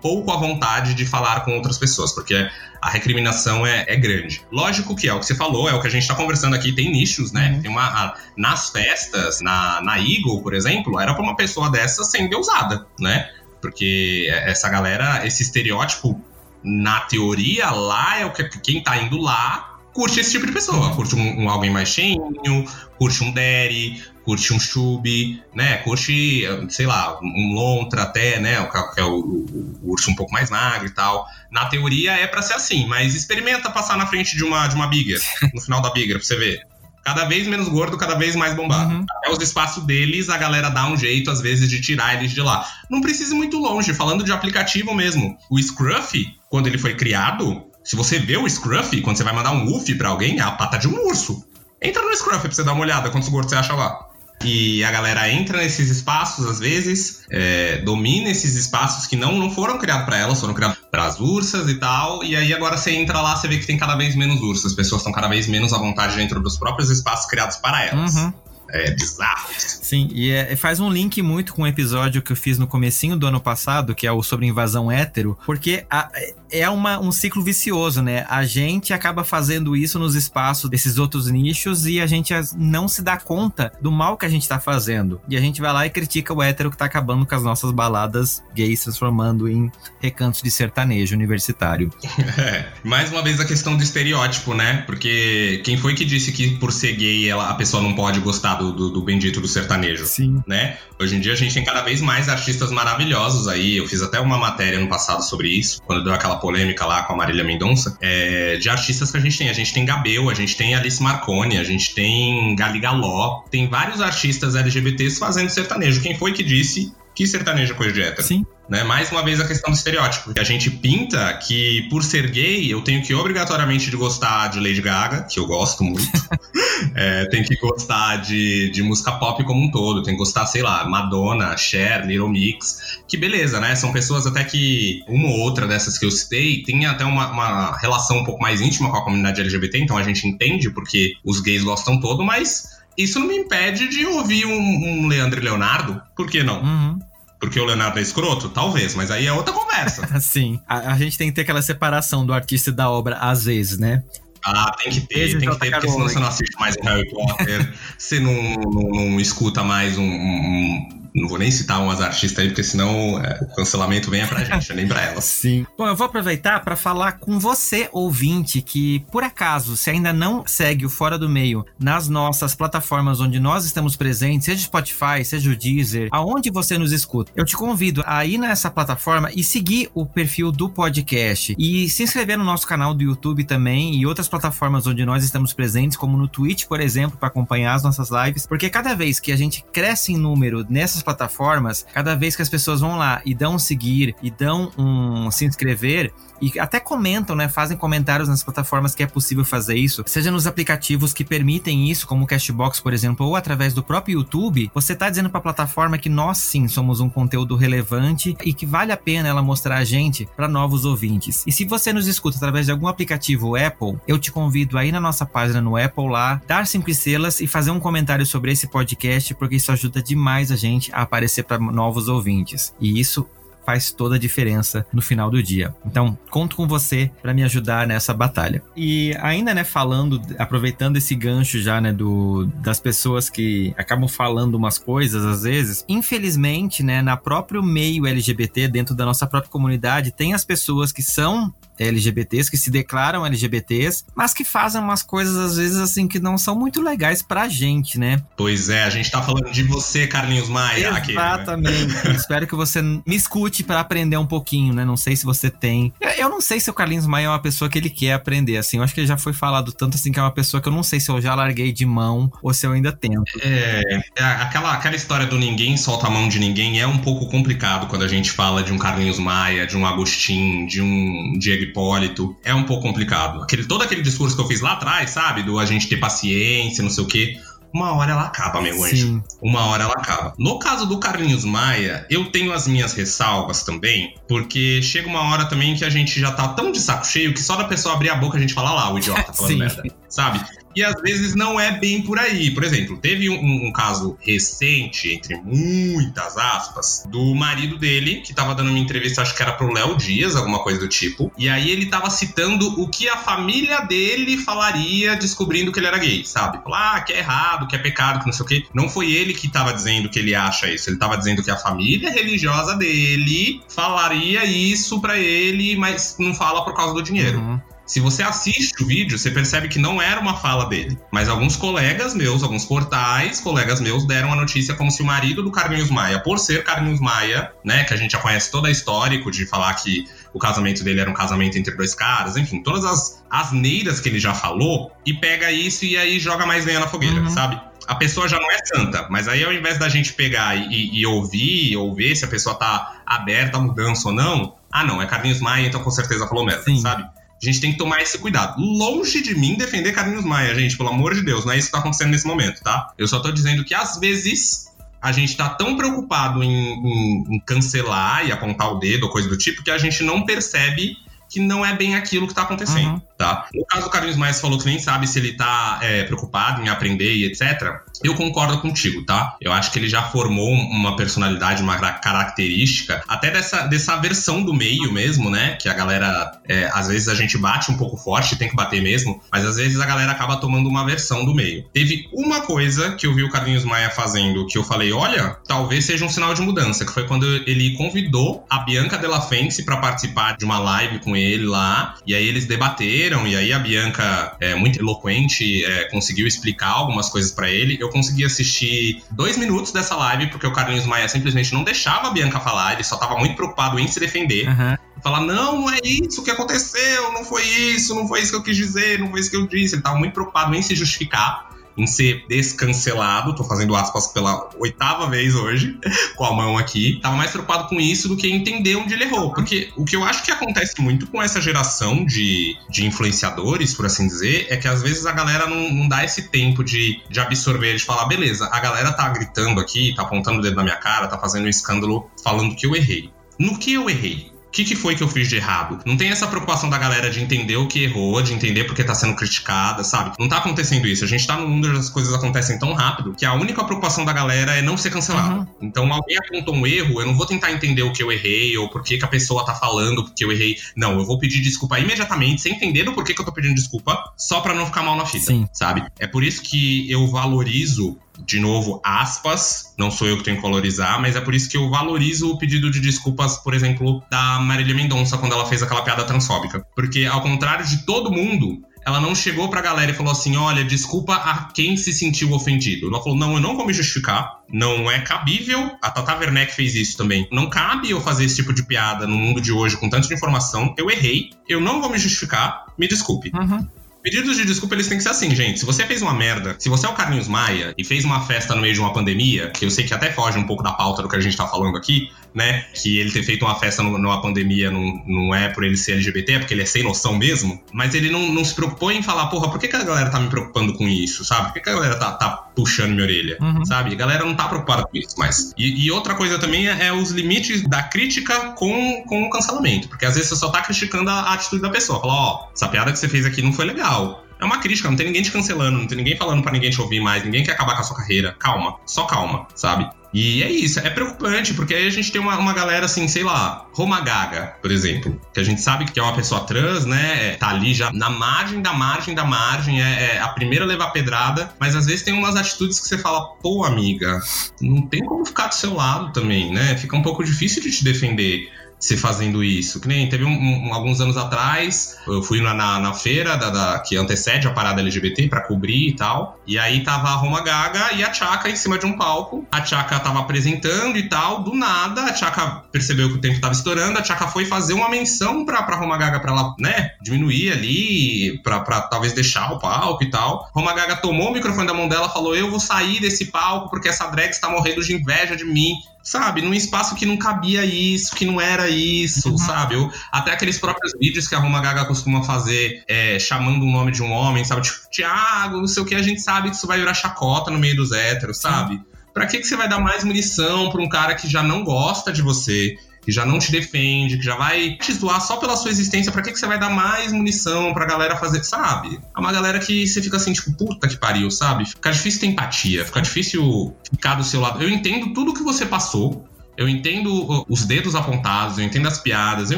pouco à vontade de falar com outras pessoas, porque a recriminação é, é, grande. Lógico que é o que você falou, é o que a gente tá conversando aqui, tem nichos, né? Uhum. Tem uma. A, nas festas, na, na Eagle, por exemplo, era pra uma pessoa dessa ser endeusada, né? Porque essa galera, esse estereótipo, na teoria, lá é o que quem tá indo lá curte esse tipo de pessoa. Curte um, um alguém mais cheinho, curte um Derry, curte um Chub, né? Curte, sei lá, um Lontra até, né? Que é o, o, o, urso um pouco mais magro e tal. Na teoria é para ser assim, mas experimenta passar na frente de uma, de uma Bigger, no final da Bigger, pra você ver. Cada vez menos gordo, cada vez mais bombado. Uhum. Até os espaços deles, a galera dá um jeito, às vezes, de tirar eles de lá. Não precisa ir muito longe, falando de aplicativo mesmo. O Scruff, quando ele foi criado, se você vê o Scruff, quando você vai mandar um UF pra alguém, é a pata de um urso. Entra no Scruff pra você dar uma olhada quantos gordos você acha lá. E a galera entra nesses espaços, às vezes, é, domina esses espaços que não, não foram criados para elas, foram criados para as ursas e tal. E aí agora você entra lá, você vê que tem cada vez menos ursas. As pessoas estão cada vez menos à vontade dentro dos próprios espaços criados para elas. Uhum é, bizarros. Sim, e é, faz um link muito com o um episódio que eu fiz no comecinho do ano passado, que é o sobre invasão hétero, porque a, é uma, um ciclo vicioso, né? A gente acaba fazendo isso nos espaços desses outros nichos e a gente não se dá conta do mal que a gente tá fazendo. E a gente vai lá e critica o hétero que tá acabando com as nossas baladas gays, transformando em recantos de sertanejo universitário. É, mais uma vez a questão do estereótipo, né? Porque quem foi que disse que por ser gay ela, a pessoa não pode gostar do, do, do, bendito do sertanejo. Sim. Né? Hoje em dia a gente tem cada vez mais artistas maravilhosos aí. Eu fiz até uma matéria no passado sobre isso, quando deu aquela polêmica lá com a Marília Mendonça, é, de artistas que a gente tem. A gente tem Gabel, a gente tem Alice Marconi, a gente tem Gali Galó, tem vários artistas LGBTs fazendo sertanejo. Quem foi que disse que sertanejo é coisa de hétero? Sim. Né? Mais uma vez a questão do estereótipo. Que a gente pinta que por ser gay eu tenho que obrigatoriamente de gostar de Lady Gaga, que eu gosto muito. é, tem que gostar de, de música pop como um todo. Tem que gostar, sei lá, Madonna, Cher, Little Mix. Que beleza, né? São pessoas até que uma ou outra dessas que eu citei tem até uma, uma relação um pouco mais íntima com a comunidade LGBT, então a gente entende porque os gays gostam todo, mas isso não me impede de ouvir um, um Leandro e Leonardo. Por que não? Uhum. Porque o Leonardo é escroto? Talvez, mas aí é outra conversa. Sim. A, a, gente tem que ter aquela separação do artista e da obra, às vezes, né? Ah, tem que ter, tem que ter, porque senão você não assiste mais o Harry Potter, você não, não, não escuta mais um, um não vou nem citar umas artistas aí, porque senão é, o cancelamento vem pra gente, nem pra elas. Sim. Bom, eu vou aproveitar para falar com você, ouvinte, que por acaso, se ainda não segue o Fora do Meio nas nossas plataformas onde nós estamos presentes, seja o Spotify, seja o Deezer, aonde você nos escuta, eu te convido a ir nessa plataforma e seguir o perfil do podcast e se inscrever no nosso canal do YouTube também e outras plataformas onde nós estamos presentes, como no Twitch, por exemplo, para acompanhar as nossas lives, porque cada vez que a gente cresce em número nessas essas plataformas, cada vez que as pessoas vão lá e dão um seguir e dão um se inscrever, e até comentam, né? Fazem comentários nas plataformas que é possível fazer isso, seja nos aplicativos que permitem isso, como o Cashbox, por exemplo, ou através do próprio YouTube, você tá dizendo para a plataforma que nós sim somos um conteúdo relevante e que vale a pena ela mostrar a gente para novos ouvintes. E se você nos escuta através de algum aplicativo Apple, eu te convido aí na nossa página no Apple lá, dar cinco estrelas e fazer um comentário sobre esse podcast, porque isso ajuda demais a gente a aparecer para novos ouvintes. E isso faz toda a diferença no final do dia. Então, conto com você para me ajudar nessa batalha. E ainda, né, falando, aproveitando esse gancho já, né, do, das pessoas que acabam falando umas coisas às vezes, infelizmente, né, na próprio meio LGBT, dentro da nossa própria comunidade, tem as pessoas que são LGBTs, que se declaram LGBTs, mas que fazem umas coisas, às vezes, assim, que não são muito legais pra gente, né? Pois é, a gente tá falando de você, Carlinhos Maia. Aqui, Exatamente. Né? Espero que você me escute para aprender um pouquinho, né? Não sei se você tem. Eu, não sei se o Carlinhos Maia é uma pessoa que ele quer aprender, assim. Eu acho que ele já foi falado tanto assim que é uma pessoa que eu não sei se eu já larguei de mão ou se eu ainda tento. É, é aquela, aquela história do ninguém solta a mão de ninguém é um pouco complicado quando a gente fala de um Carlinhos Maia, de um Agostinho, de um Diego Hipólito. É um pouco complicado. Aquele, todo aquele discurso que eu fiz lá atrás, sabe? Do a gente ter paciência, não sei o quê uma hora ela acaba, meu anjo. Uma hora ela acaba. No caso do Carlinhos Maia, eu tenho as minhas ressalvas também, porque chega uma hora também que a gente já tá tão de saco cheio que só da pessoa abrir a boca a gente fala lá, o idiota falando merda. Sabe? E às vezes não é bem por aí. Por exemplo, teve um, um, caso recente, entre muitas aspas, do marido dele, que tava dando uma entrevista, acho que era pro Léo Dias, alguma coisa do tipo. E aí ele tava citando o que a família dele falaria descobrindo que ele era gay, sabe? Falar ah, que é errado, que é pecado, que não sei o quê. Não foi ele que tava dizendo que ele acha isso. Ele tava dizendo que a família religiosa dele falaria isso para ele, mas não fala por causa do dinheiro. Uhum. Se você assiste o vídeo, você percebe que não era uma fala dele. Mas alguns colegas meus, alguns portais, colegas meus, deram a notícia como se o marido do Carlinhos Maia, por ser Carlinhos Maia, né, que a gente já conhece todo o histórico de falar que o casamento dele era um casamento entre dois caras, enfim, todas as asneiras que ele já falou, e pega isso e aí joga mais lenha na fogueira, uhum. sabe? a pessoa já não é santa, mas aí ao invés da gente pegar e, e, ouvir, ou ver se a pessoa tá aberta à mudança ou não, ah não, é Carlinhos Maia, então com certeza falou merda, Sim. sabe? A gente tem que tomar esse cuidado. Longe de mim defender Carlinhos Maia, gente, pelo amor de Deus, não é isso que tá acontecendo nesse momento, tá? Eu só tô dizendo que às vezes a gente tá tão preocupado em, em, em cancelar e apontar o dedo ou coisa do tipo que a gente não percebe que não é bem aquilo que tá acontecendo, uhum. tá? No caso do Carlinhos Maia, falou que nem sabe se ele tá é, preocupado em aprender e etc. Eu concordo contigo, tá? Eu acho que ele já formou uma personalidade, uma característica, até dessa, dessa versão do meio mesmo, né? Que a galera, é, às vezes a gente bate um pouco forte, tem que bater mesmo, mas às vezes a galera acaba tomando uma versão do meio. Teve uma coisa que eu vi o Carlinhos Maia fazendo que eu falei, olha, talvez seja um sinal de mudança, que foi quando ele convidou a Bianca Della Fence para participar de uma live com ele lá, e aí eles debateram, e aí a Bianca, é, muito eloquente, é, conseguiu explicar algumas coisas para ele. Eu consegui assistir dois minutos dessa live, porque o Carlinhos Maia simplesmente não deixava a Bianca falar, ele só tava muito preocupado em se defender. Uhum. Falar, não, não é isso que aconteceu, não foi isso, não foi isso que eu quis dizer, não foi isso que eu disse. Ele tava muito preocupado em se justificar em ser descancelado, tô fazendo aspas pela oitava vez hoje, com a mão aqui. Tava mais preocupado com isso do que entender onde ele errou. Porque o que eu acho que acontece muito com essa geração de, de influenciadores, por assim dizer, é que às vezes a galera não, não dá esse tempo de, de absorver, de falar, beleza, a galera tá gritando aqui, tá apontando o dedo na minha cara, tá fazendo um escândalo falando que eu errei. No que eu errei? O que, que, foi que eu fiz de errado? Não tem essa preocupação da galera de entender o que errou, de entender porque tá sendo criticada, sabe? Não tá acontecendo isso. A gente tá num mundo onde as coisas acontecem tão rápido que a única preocupação da galera é não ser cancelado. Uhum. Então, alguém apontou um erro, eu não vou tentar entender o que eu errei ou por que, que a pessoa tá falando que eu errei. Não, eu vou pedir desculpa imediatamente, sem entender do porquê que eu tô pedindo desculpa, só para não ficar mal na fita, Sim. sabe? É por isso que eu valorizo de novo, aspas, não sou eu que tenho que valorizar, mas é por isso que eu valorizo o pedido de desculpas, por exemplo, da Marília Mendonça quando ela fez aquela piada transfóbica. Porque, ao contrário de todo mundo, ela não chegou pra galera e falou assim: olha, desculpa a quem se sentiu ofendido. Ela falou: não, eu não vou me justificar, não é cabível. A Tata Werneck fez isso também. Não cabe eu fazer esse tipo de piada no mundo de hoje com tanta informação. Eu errei, eu não vou me justificar, me desculpe. Uhum. Pedidos de desculpa, eles têm que ser assim, gente. Se você fez uma merda, se você é o Carlinhos Maia e fez uma festa no meio de uma pandemia, que eu sei que até foge um pouco da pauta do que a gente tá falando aqui, né? Que ele ter feito uma festa numa pandemia não, não é por ele ser LGBT, é porque ele é sem noção mesmo. Mas ele não, não se preocupou em falar, porra, por que, que a galera tá me preocupando com isso, sabe? Por que, que a galera tá, tá puxando minha orelha, uhum. sabe? A galera não tá preocupada com isso mais. E, e outra coisa também é, é, os limites da crítica com, com o cancelamento. Porque às vezes você só tá criticando a, a atitude da pessoa. Fala, ó, oh, essa piada que você fez aqui não foi legal. É uma crítica, não tem ninguém te cancelando, não tem ninguém falando para ninguém te ouvir mais, ninguém quer acabar com a sua carreira. Calma, só calma, sabe? E é isso, é preocupante, porque aí a gente tem uma, uma galera assim, sei lá, Roma Gaga, por exemplo, que a gente sabe que é uma pessoa trans, né? Tá ali já na margem da margem da margem, é, é a primeira a levar pedrada, mas às vezes tem umas atitudes que você fala, pô, amiga, não tem como ficar do seu lado também, né? Fica um pouco difícil de te defender se fazendo isso. Que nem teve um, um, alguns anos atrás, eu fui na, na, na feira da, da, que antecede a parada LGBT para cobrir e tal. E aí tava a Roma Gaga e a Chaka em cima de um palco. A Chaka tava apresentando e tal. Do nada, a Chaka percebeu que o tempo tava estourando. A Chaka foi fazer uma menção pra, pra Roma Gaga pra ela, né, diminuir ali, pra, pra talvez deixar o palco e tal. Roma Gaga tomou o microfone da mão dela falou: Eu vou sair desse palco porque essa drag está morrendo de inveja de mim sabe, num espaço que não cabia isso, que não era isso, uhum. sabe? Eu, até aqueles próprios vídeos que a Roma Gaga costuma fazer, é, chamando o nome de um homem, sabe? Tipo, Tiago, não sei o que, a gente sabe que isso vai virar chacota no meio dos héteros, sabe? Sim. Pra que, que você vai dar mais munição pra um cara que já não gosta de você, que já não te defende, que já vai te zoar só pela sua existência, pra que, que você vai dar mais munição pra galera fazer, sabe? É uma galera que você fica assim, tipo, puta que pariu, sabe? Fica difícil ter empatia, fica difícil ficar do seu lado. Eu entendo tudo que você passou, eu entendo os dedos apontados, eu entendo as piadas, eu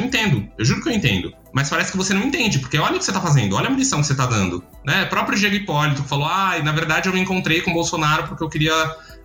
entendo, eu juro que eu entendo. Mas parece que você não entende, porque olha o que você tá fazendo, olha a munição que você tá dando. Né? O próprio Diego Hipólito falou: ah, na verdade eu me encontrei com o Bolsonaro porque eu queria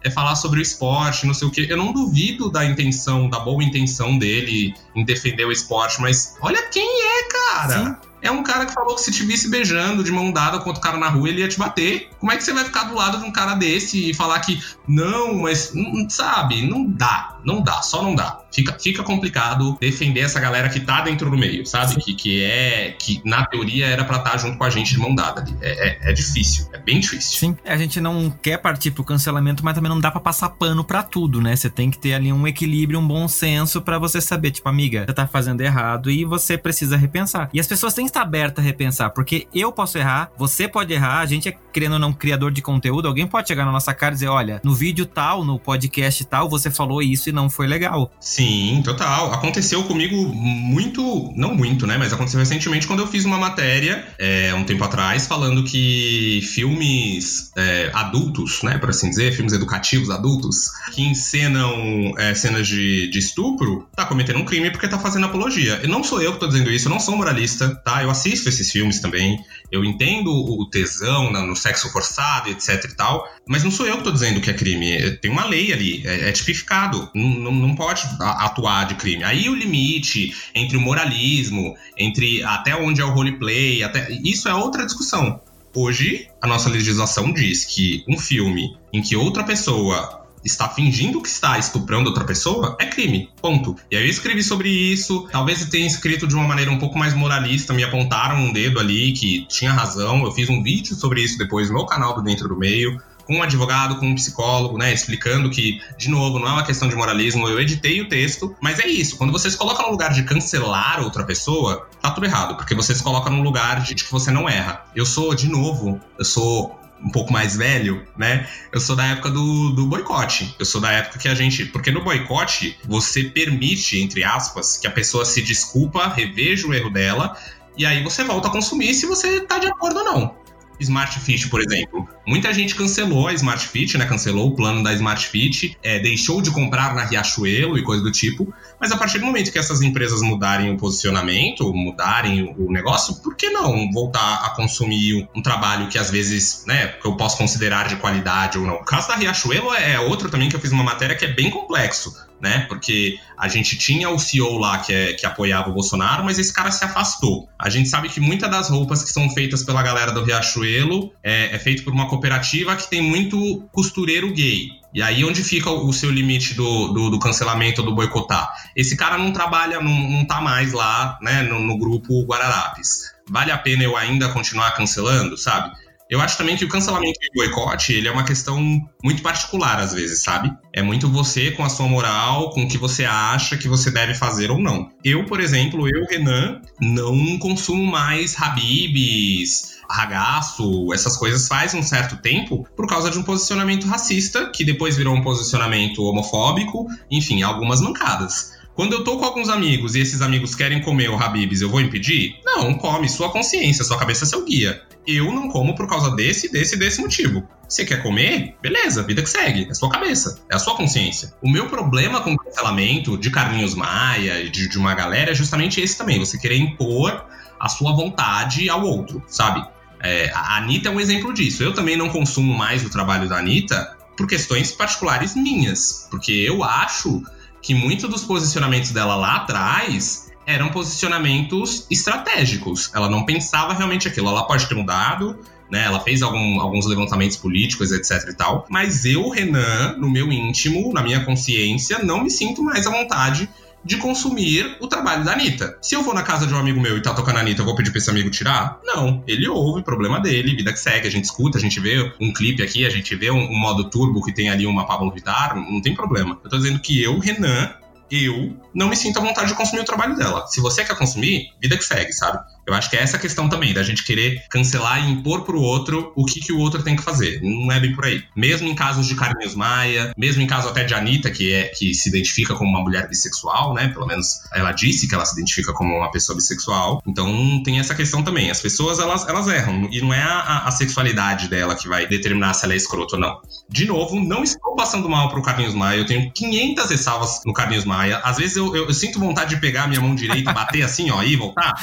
é falar sobre o esporte, não sei o quê. Eu não duvido da intenção, da boa intenção dele em defender o esporte, mas olha quem é, cara. Sim. É um cara que falou que se te visse beijando de mão dada com outro cara na rua, ele ia te bater. Como é que você vai ficar do lado de um cara desse e falar que não, mas não, sabe? Não dá, não dá, só não dá. Fica, fica complicado defender essa galera que tá dentro do meio, sabe? Que, que é. que na teoria era pra estar tá junto com a gente de mão dada ali. É, é, é, difícil, é bem difícil. Sim, a gente não quer partir pro cancelamento, mas também não dá pra passar pano pra tudo, né? Você tem que ter ali um equilíbrio, um bom senso para você saber, tipo, amiga, você tá fazendo errado e você precisa repensar. E as pessoas têm estar aberta a repensar, porque eu posso errar, você pode errar, a gente é, querendo ou não, criador de conteúdo, alguém pode chegar na nossa cara e dizer, olha, no vídeo tal, no podcast tal, você falou isso e não foi legal. Sim, total. Aconteceu comigo muito, não muito, né, mas aconteceu recentemente quando eu fiz uma matéria, é, um tempo atrás, falando que filmes é, adultos, né, por assim dizer, filmes educativos adultos, que encenam é, cenas de, de estupro, tá cometendo um crime porque tá fazendo apologia. E não sou eu que tô dizendo isso, eu não sou moralista, tá? Eu assisto esses filmes também, eu entendo o tesão no sexo forçado, etc e tal, mas não sou eu que tô dizendo que é crime. Tem uma lei ali, é, é tipificado, não, não pode atuar de crime. Aí o limite entre o moralismo, entre até onde é o roleplay, até isso é outra discussão. Hoje, a nossa legislação diz que um filme em que outra pessoa está fingindo que está estuprando outra pessoa, é crime. Ponto. E aí eu escrevi sobre isso. Talvez eu tenha escrito de uma maneira um pouco mais moralista, me apontaram um dedo ali que tinha razão. Eu fiz um vídeo sobre isso depois no meu canal do Dentro do Meio com um advogado, com um psicólogo, né, explicando que, de novo, não é uma questão de moralismo, eu editei o texto, mas é isso, quando você se coloca no lugar de cancelar outra pessoa, tá tudo errado, porque você se coloca no lugar de que você não erra. Eu sou, de novo, eu sou um pouco mais velho, né? Eu sou da época do, do boicote. Eu sou da época que a gente. Porque no boicote, você permite, entre aspas, que a pessoa se desculpa, reveja o erro dela, e aí você volta a consumir se você tá de acordo ou não. Smart Fit, por exemplo. Muita gente cancelou a Smart Fit, né? Cancelou o plano da Smart Fit, é, deixou de comprar na Riachuelo e coisa do tipo. Mas a partir do momento que essas empresas mudarem o posicionamento, mudarem o negócio, por que não voltar a consumir um trabalho que às vezes, né, eu posso considerar de qualidade ou não? O caso da Riachuelo é outro também que eu fiz uma matéria que é bem complexo né? Porque a gente tinha o CEO lá que, é, que apoiava o Bolsonaro, mas esse cara se afastou. A gente sabe que muitas das roupas que são feitas pela galera do Riachuelo é, é feito por uma cooperativa que tem muito costureiro gay. E aí onde fica o seu limite do, do, do cancelamento do boicotar? Esse cara não trabalha, não, não tá mais lá, né, no, no grupo Guararapes. Vale a pena eu ainda continuar cancelando, sabe? Eu acho também que o cancelamento e o boicote, ele é uma questão muito particular às vezes, sabe? É muito você com a sua moral, com o que você acha que você deve fazer ou não. Eu, por exemplo, eu, Renan, não consumo mais Habibs, ragaço, essas coisas faz um certo tempo por causa de um posicionamento racista, que depois virou um posicionamento homofóbico, enfim, algumas mancadas. Quando eu tô com alguns amigos e esses amigos querem comer o Habibs, eu vou impedir? Não, come, sua consciência, sua cabeça é seu guia. Eu não como por causa desse, desse, desse motivo. Você quer comer? Beleza, vida que segue. É sua cabeça, é a sua consciência. O meu problema com o cancelamento de Carlinhos Maia e de, de uma galera é justamente esse também. Você querer impor a sua vontade ao outro, sabe? É, a Anitta é um exemplo disso. Eu também não consumo mais o trabalho da Anitta por questões particulares minhas. Porque eu acho que muitos dos posicionamentos dela lá atrás eram posicionamentos estratégicos. Ela não pensava realmente aquilo. Ela pode ter mudado, né? Ela fez algum, alguns levantamentos políticos, etc e tal. Mas eu, Renan, no meu íntimo, na minha consciência, não me sinto mais à vontade de consumir o trabalho da Anitta. Se eu vou na casa de um amigo meu e tá tocando a Anitta, eu vou pedir pra esse amigo tirar? Não. Ele ouve, problema dele, vida que segue, a gente escuta, a gente vê um clipe aqui, a gente vê um, um modo turbo que tem ali uma Pablo Vittar, não tem problema. Eu tô dizendo que eu, Renan, eu não me sinto à vontade de consumir o trabalho dela. Se você quer consumir, vida que segue, sabe? Eu acho que é essa questão também, da gente querer cancelar e impor pro outro o que, que o outro tem que fazer. Não é bem por aí. Mesmo em casos de Carlinhos Maia, mesmo em caso até de Anitta, que é que se identifica como uma mulher bissexual, né? Pelo menos ela disse que ela se identifica como uma pessoa bissexual. Então tem essa questão também. As pessoas, elas, elas erram. E não é a, a sexualidade dela que vai determinar se ela é escroto ou não. De novo, não estou passando mal pro Carlinhos Maia. Eu tenho 500 ressalvas no Carlinhos Maia. Às vezes eu, eu, eu sinto vontade de pegar a minha mão direita, bater assim, ó, e voltar.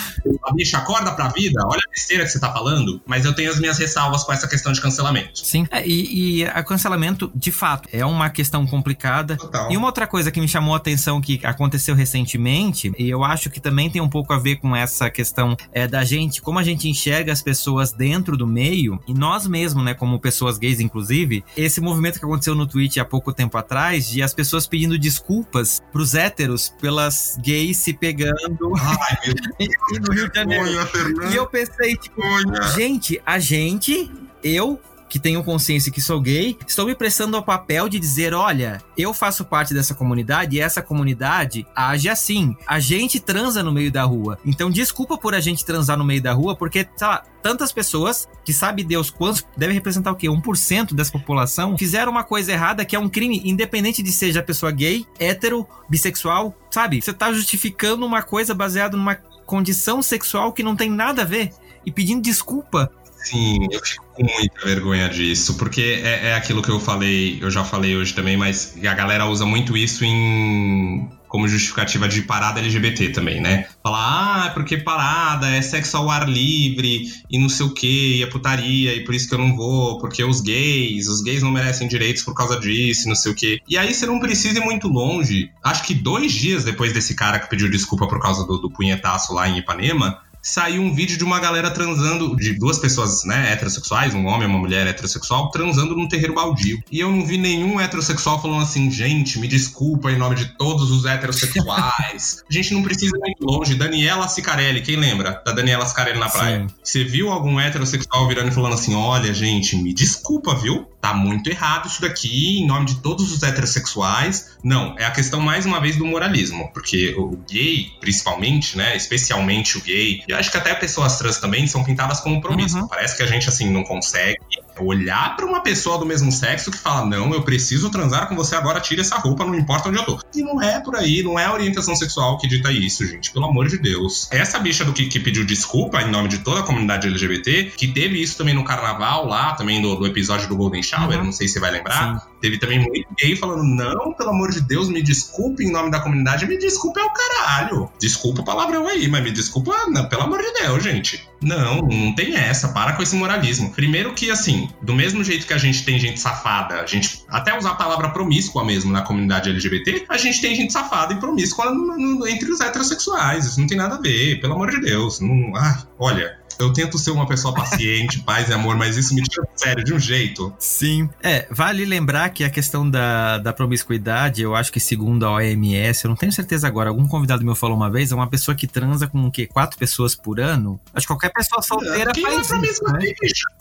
A bicha bicho, acorda pra vida, olha a besteira que você tá falando, mas eu tenho as minhas ressalvas com essa questão de cancelamento. Sim, é, e, e a cancelamento, de fato, é uma questão complicada. Total. E uma outra coisa que me chamou a atenção que aconteceu recentemente, e eu acho que também tem um pouco a ver com essa questão é, da gente, como a gente enxerga as pessoas dentro do meio, e nós mesmos, né, como pessoas gays, inclusive, esse movimento que aconteceu no Twitch há pouco tempo atrás, de as pessoas pedindo desculpas pros héteros pelas gays se pegando Ai, no Rio de Janeiro. E eu pensei, tipo, gente, a gente, eu que tenho consciência que sou gay, estou me prestando ao papel de dizer: olha, eu faço parte dessa comunidade e essa comunidade age assim. A gente transa no meio da rua. Então, desculpa por a gente transar no meio da rua, porque, sei lá, tantas pessoas que sabe Deus quantos, deve representar o quê? 1% dessa população, fizeram uma coisa errada que é um crime, independente de seja a pessoa gay, hétero, bissexual, sabe? Você tá justificando uma coisa baseada numa condição sexual que não tem nada a ver e pedindo desculpa. Sim, eu fico com muita vergonha disso, porque é, é, aquilo que eu falei, eu já falei hoje também, mas a galera usa muito isso em como justificativa de parada LGBT também, né? Falar, ah, porque parada é sexo ao ar livre e não sei o que, e é putaria, e por isso que eu não vou, porque os gays, os gays não merecem direitos por causa disso, não sei o que. E aí você não precisa ir muito longe. Acho que dois dias depois desse cara que pediu desculpa por causa do, do punhetaço lá em Ipanema, saiu um vídeo de uma galera transando, de duas pessoas, né, heterossexuais, um homem e uma mulher heterossexual, transando num terreiro baldio. E eu não vi nenhum heterossexual falando assim, gente, me desculpa em nome de todos os heterossexuais. a gente não precisa ir muito longe. Daniela Sicarelli, quem lembra da Daniela Sicarelli na praia? Sim. Você viu algum heterossexual virando e falando assim, olha, gente, me desculpa, viu? Tá muito errado isso daqui em nome de todos os heterossexuais. Não, é a questão mais uma vez do moralismo, porque o gay, principalmente, né, especialmente o gay, acho que até pessoas trans também são pintadas como promíscuas. Uhum. Parece que a gente, assim, não consegue olhar para uma pessoa do mesmo sexo que fala: Não, eu preciso transar com você agora, tire essa roupa, não importa onde eu tô. E não é por aí, não é a orientação sexual que dita isso, gente, pelo amor de Deus. Essa bicha do que, que pediu desculpa em nome de toda a comunidade LGBT, que teve isso também no carnaval lá, também do, do episódio do Golden Shower, uhum. não sei se você vai lembrar. Sim. Teve também muito gay falando: Não, pelo amor de Deus, me desculpe em nome da comunidade, me desculpe é o caralho. Desculpa o palavrão aí, mas me desculpa, não, pelo amor de Deus, gente. Não, não tem essa, para com esse moralismo. Primeiro que, assim, do mesmo jeito que a gente tem gente safada, a gente até usar a palavra promíscua mesmo na comunidade LGBT, a gente tem gente safada e promíscua no, no, entre os heterossexuais. Isso não tem nada a ver, pelo amor de Deus. Não, ah, olha, eu tento ser uma pessoa paciente, paz e amor, mas isso me tira sério de um jeito. Sim. É, vale lembrar que a questão da, da promiscuidade, eu acho que segundo a OMS, eu não tenho certeza agora, algum convidado meu falou uma vez, é uma pessoa que transa com o quê? Quatro pessoas por ano? Acho que qualquer pessoa solteira Quem faz é isso, né?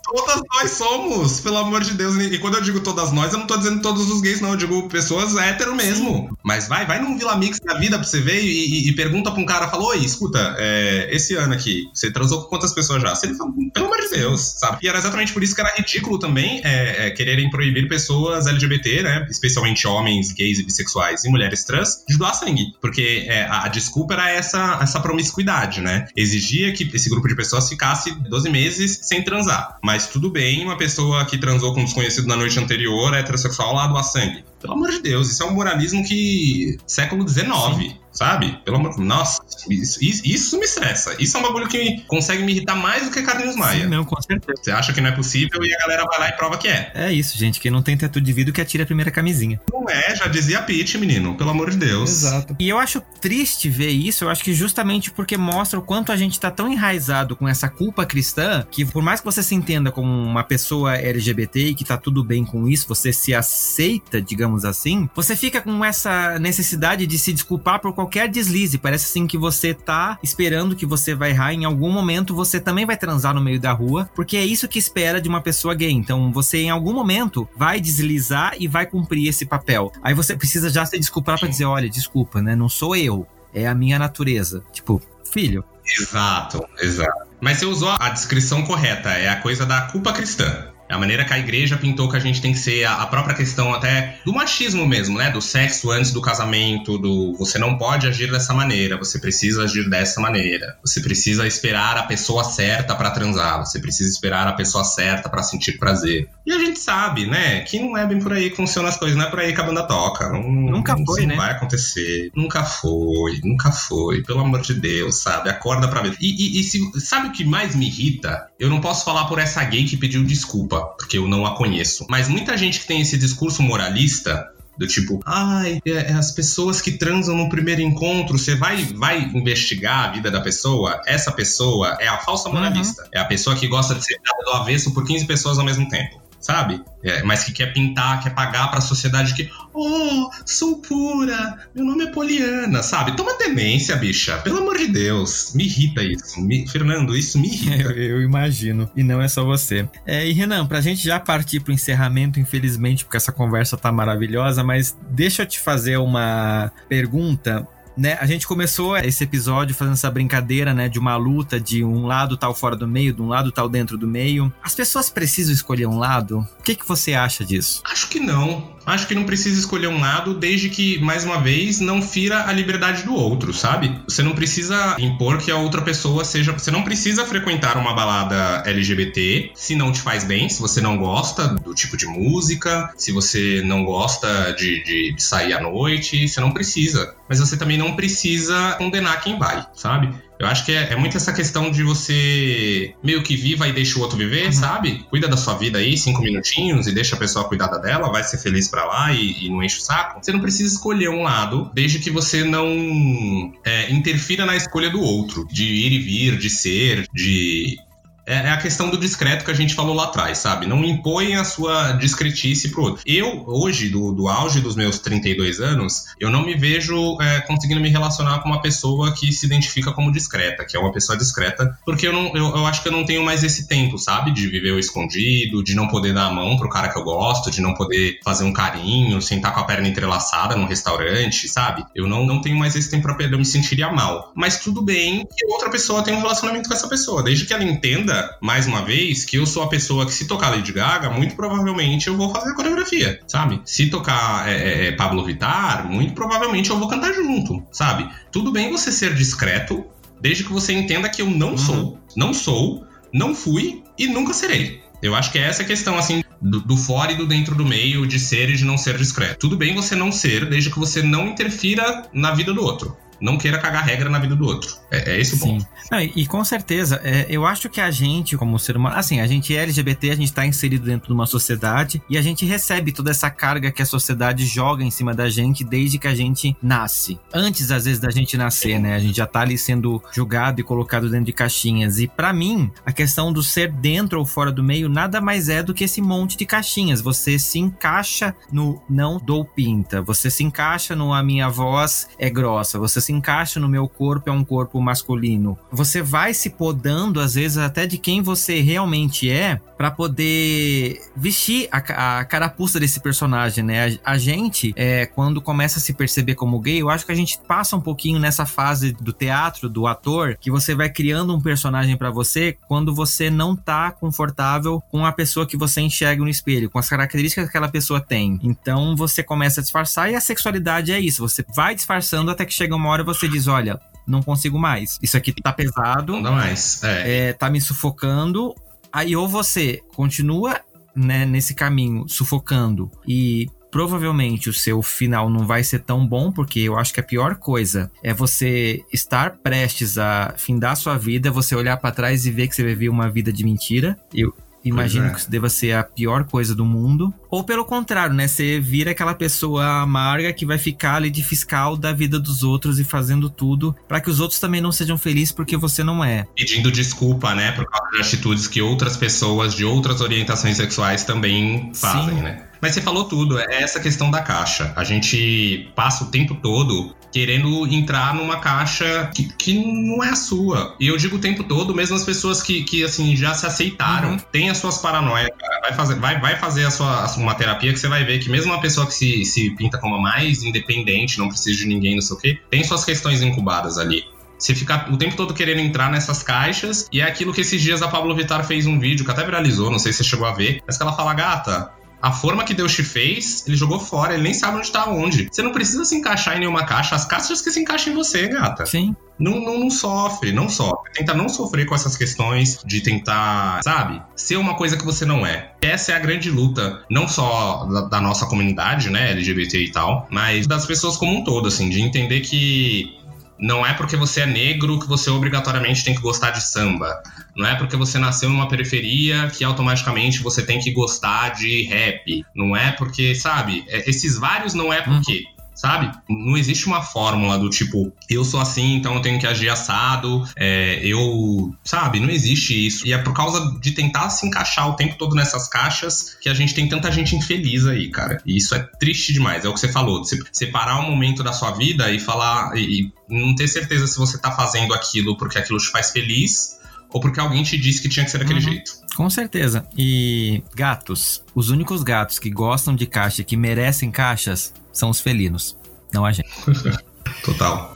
Todas nós somos, pelo amor de Deus. E quando eu digo todas nós, eu não tô dizendo todos os gays, não. Eu digo pessoas hétero mesmo. Sim. Mas vai, vai num Vila Mix da vida pra você ver e, e, e pergunta pra um cara, falou, oi, escuta, é, esse ano aqui, você transou com quantas pessoas já? Se ele fala, pelo amor de Deus, sabe? E era exatamente por isso que era ridículo também é, é, quererem proibir pessoas LGBT, né? Especialmente homens, gays e bissexuais e mulheres trans, de doar sangue. Porque é, a, a, desculpa era essa, essa promiscuidade, né? Exigia que esse grupo de pessoas ficasse 12 meses sem transar. Mas tudo bem uma pessoa que transou com um desconhecido na noite anterior, heterossexual, lá doar sangue. Pelo amor de Deus, isso é um moralismo que. século XIX. Sabe? Pelo amor Nossa, isso, isso, me estressa. Isso é um bagulho que consegue me irritar mais do que Carlinhos Maia. Sim, não, com certeza. Você acha que não é possível e a galera vai lá e prova que é. É isso, gente. Quem não tem teto de vidro que atira a primeira camisinha. Não é, já dizia Pete, menino. Pelo amor de Deus. Exato. E eu acho triste ver isso. Eu acho que justamente porque mostra o quanto a gente tá tão enraizado com essa culpa cristã que por mais que você se entenda como uma pessoa LGBT e que tá tudo bem com isso, você se aceita, digamos assim, você fica com essa necessidade de se desculpar por qualquer deslize. Parece assim que você tá esperando que você vai errar. Em algum momento você também vai transar no meio da rua, porque é isso que espera de uma pessoa gay. Então você em algum momento vai deslizar e vai cumprir esse papel. Aí você precisa já se desculpar para dizer: olha, desculpa, né? Não sou eu, é a minha natureza. Tipo, filho. Exato, exato. Mas você usou a descrição correta, é a coisa da culpa cristã. A maneira que a igreja pintou que a gente tem que ser a, própria questão até do machismo mesmo, né? Do sexo antes do casamento, do você não pode agir dessa maneira, você precisa agir dessa maneira. Você precisa esperar a pessoa certa para transar, você precisa esperar a pessoa certa para sentir prazer. E a gente sabe, né, que não é bem por aí que funcionam as coisas, não é por aí que a banda toca. Não, nunca foi, não né? vai acontecer. Nunca foi, nunca foi. Pelo amor de Deus, sabe? Acorda pra ver. E, e, e se, sabe o que mais me irrita? Eu não posso falar por essa gay que pediu desculpa porque eu não a conheço. Mas muita gente que tem esse discurso moralista do tipo, ai, é, é, as pessoas que transam no primeiro encontro, você vai, vai investigar a vida da pessoa? Essa pessoa é a falsa moralista. Uhum. É a pessoa que gosta de ser dada do avesso por 15 pessoas ao mesmo tempo sabe? É, mas que quer pintar, quer pagar para a sociedade que, oh, sou pura, meu nome é Poliana, sabe? Toma demência, bicha, pelo amor de Deus, me irrita isso. Me, Fernando, isso me irrita. Eu, eu, imagino, e não é só você. É, e Renan, pra gente já partir pro encerramento, infelizmente, porque essa conversa tá maravilhosa, mas deixa eu te fazer uma pergunta né? A gente começou esse episódio fazendo essa brincadeira, né? De uma luta de um lado tal fora do meio, de um lado tal dentro do meio. As pessoas precisam escolher um lado? O que, que você acha disso? Acho que não. Acho que não precisa escolher um lado desde que, mais uma vez, não fira a liberdade do outro, sabe? Você não precisa impor que a outra pessoa seja. Você não precisa frequentar uma balada LGBT se não te faz bem, se você não gosta do tipo de música, se você não gosta de, de sair à noite, você não precisa. Mas você também não precisa condenar quem vai, sabe? Eu acho que é, é, muito essa questão de você meio que viva e deixa o outro viver, uhum. sabe? Cuida da sua vida aí, cinco minutinhos, e deixa a pessoa cuidar da dela, vai ser feliz para lá e, e, não enche o saco. Você não precisa escolher um lado, desde que você não é, interfira na escolha do outro, de ir e vir, de ser, de é, é a questão do discreto que a gente falou lá atrás, sabe? Não impõe a sua discretice pro outro. Eu, hoje, do, do auge dos meus 32 anos, eu não me vejo é, conseguindo me relacionar com uma pessoa que se identifica como discreta, que é uma pessoa discreta, porque eu, não, eu, eu acho que eu não tenho mais esse tempo, sabe? De viver o escondido, de não poder dar a mão pro cara que eu gosto, de não poder fazer um carinho, sentar com a perna entrelaçada num restaurante, sabe? Eu não, não tenho mais esse tempo pra perder, eu me sentiria mal. Mas tudo bem que outra pessoa tem um relacionamento com essa pessoa, desde que ela entenda entenda, mais uma vez, que eu sou a pessoa que, se tocar Lady Gaga, muito provavelmente eu vou fazer a coreografia, sabe? Se tocar é, é, é, Pablo Vittar, muito provavelmente eu vou cantar junto, sabe? Tudo bem você ser discreto, desde que você entenda que eu não uhum. sou. Não sou, não fui e nunca serei. Eu acho que é essa questão, assim, do, do, fora e do dentro do meio, de ser e de não ser discreto. Tudo bem você não ser, desde que você não interfira na vida do outro não queira cagar regra na vida do outro. É, é esse o Sim. ponto. Não, e, e, com certeza, é, eu acho que a gente, como ser humano, assim, a gente é LGBT, a gente está inserido dentro de uma sociedade e a gente recebe toda essa carga que a sociedade joga em cima da gente desde que a gente nasce. Antes, às vezes, da gente nascer, né? A gente já tá ali sendo julgado e colocado dentro de caixinhas. E para mim, a questão do ser dentro ou fora do meio nada mais é do que esse monte de caixinhas. Você se encaixa no não dou pinta, você se encaixa no a minha voz é grossa, você se encaixa no meu corpo é um corpo masculino. Você vai se podando, às vezes, até de quem você realmente é, para poder vestir a, a, carapuça desse personagem, né? A, a gente, é, quando começa a se perceber como gay, eu acho que a gente passa um pouquinho nessa fase do teatro, do ator, que você vai criando um personagem para você quando você não tá confortável com a pessoa que você enxerga no espelho, com as características que aquela pessoa tem. Então você começa a disfarçar e a sexualidade é isso. Você vai disfarçando até que chega uma hora você diz: olha, não consigo mais. Isso aqui tá pesado. Não dá mais. É. é tá me sufocando. Aí ou você continua né, nesse caminho, sufocando e provavelmente o seu final não vai ser tão bom, porque eu acho que a pior coisa é você estar prestes a findar sua vida, você olhar para trás e ver que você viveu uma vida de mentira. Eu, Imagino é. que isso deva ser a pior coisa do mundo. Ou pelo contrário, né? Você vira aquela pessoa amarga que vai ficar ali de fiscal da vida dos outros e fazendo tudo para que os outros também não sejam felizes porque você não é. Pedindo desculpa, né? Por causa de atitudes que outras pessoas de outras orientações sexuais também fazem, Sim. né? Mas você falou tudo, é essa questão da caixa. A gente passa o tempo todo querendo entrar numa caixa que, que não é a sua. E eu digo o tempo todo, mesmo as pessoas que, que assim, já se aceitaram, uhum. têm as suas paranoias, cara. Vai fazer, vai, vai fazer a sua, uma terapia que você vai ver que mesmo uma pessoa que se, se pinta como a mais independente, não precisa de ninguém, não sei o quê, tem suas questões incubadas ali. Você fica o tempo todo querendo entrar nessas caixas, e é aquilo que esses dias a Pablo Vittar fez um vídeo que até viralizou, não sei se você chegou a ver, mas que ela fala, gata, a forma que Deus te fez, ele jogou fora, ele nem sabe onde tá onde. Você não precisa se encaixar em nenhuma caixa, as caixas que se encaixam em você, gata. Sim. Não, não, não, sofre, não sofre. Tenta não sofrer com essas questões de tentar, sabe, ser uma coisa que você não é. Essa é a grande luta, não só da, da nossa comunidade, né, LGBT e tal, mas das pessoas como um todo, assim, de entender que não é porque você é negro que você obrigatoriamente tem que gostar de samba. Não é porque você nasceu numa periferia que automaticamente você tem que gostar de rap. Não é porque, sabe? É, esses vários não é porque. Uhum sabe? Não existe uma fórmula do tipo, eu sou assim, então eu tenho que agir assado, é, eu. Sabe? Não existe isso. E é por causa de tentar se encaixar o tempo todo nessas caixas que a gente tem tanta gente infeliz aí, cara. E isso é triste demais. É o que você falou, de separar um momento da sua vida e falar. E, não ter certeza se você tá fazendo aquilo porque aquilo te faz feliz ou porque alguém te disse que tinha que ser daquele uhum. jeito. Com certeza. E gatos, os únicos gatos que gostam de caixa e que merecem caixas são os felinos, não a gente. Total.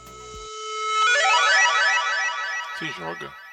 Se joga.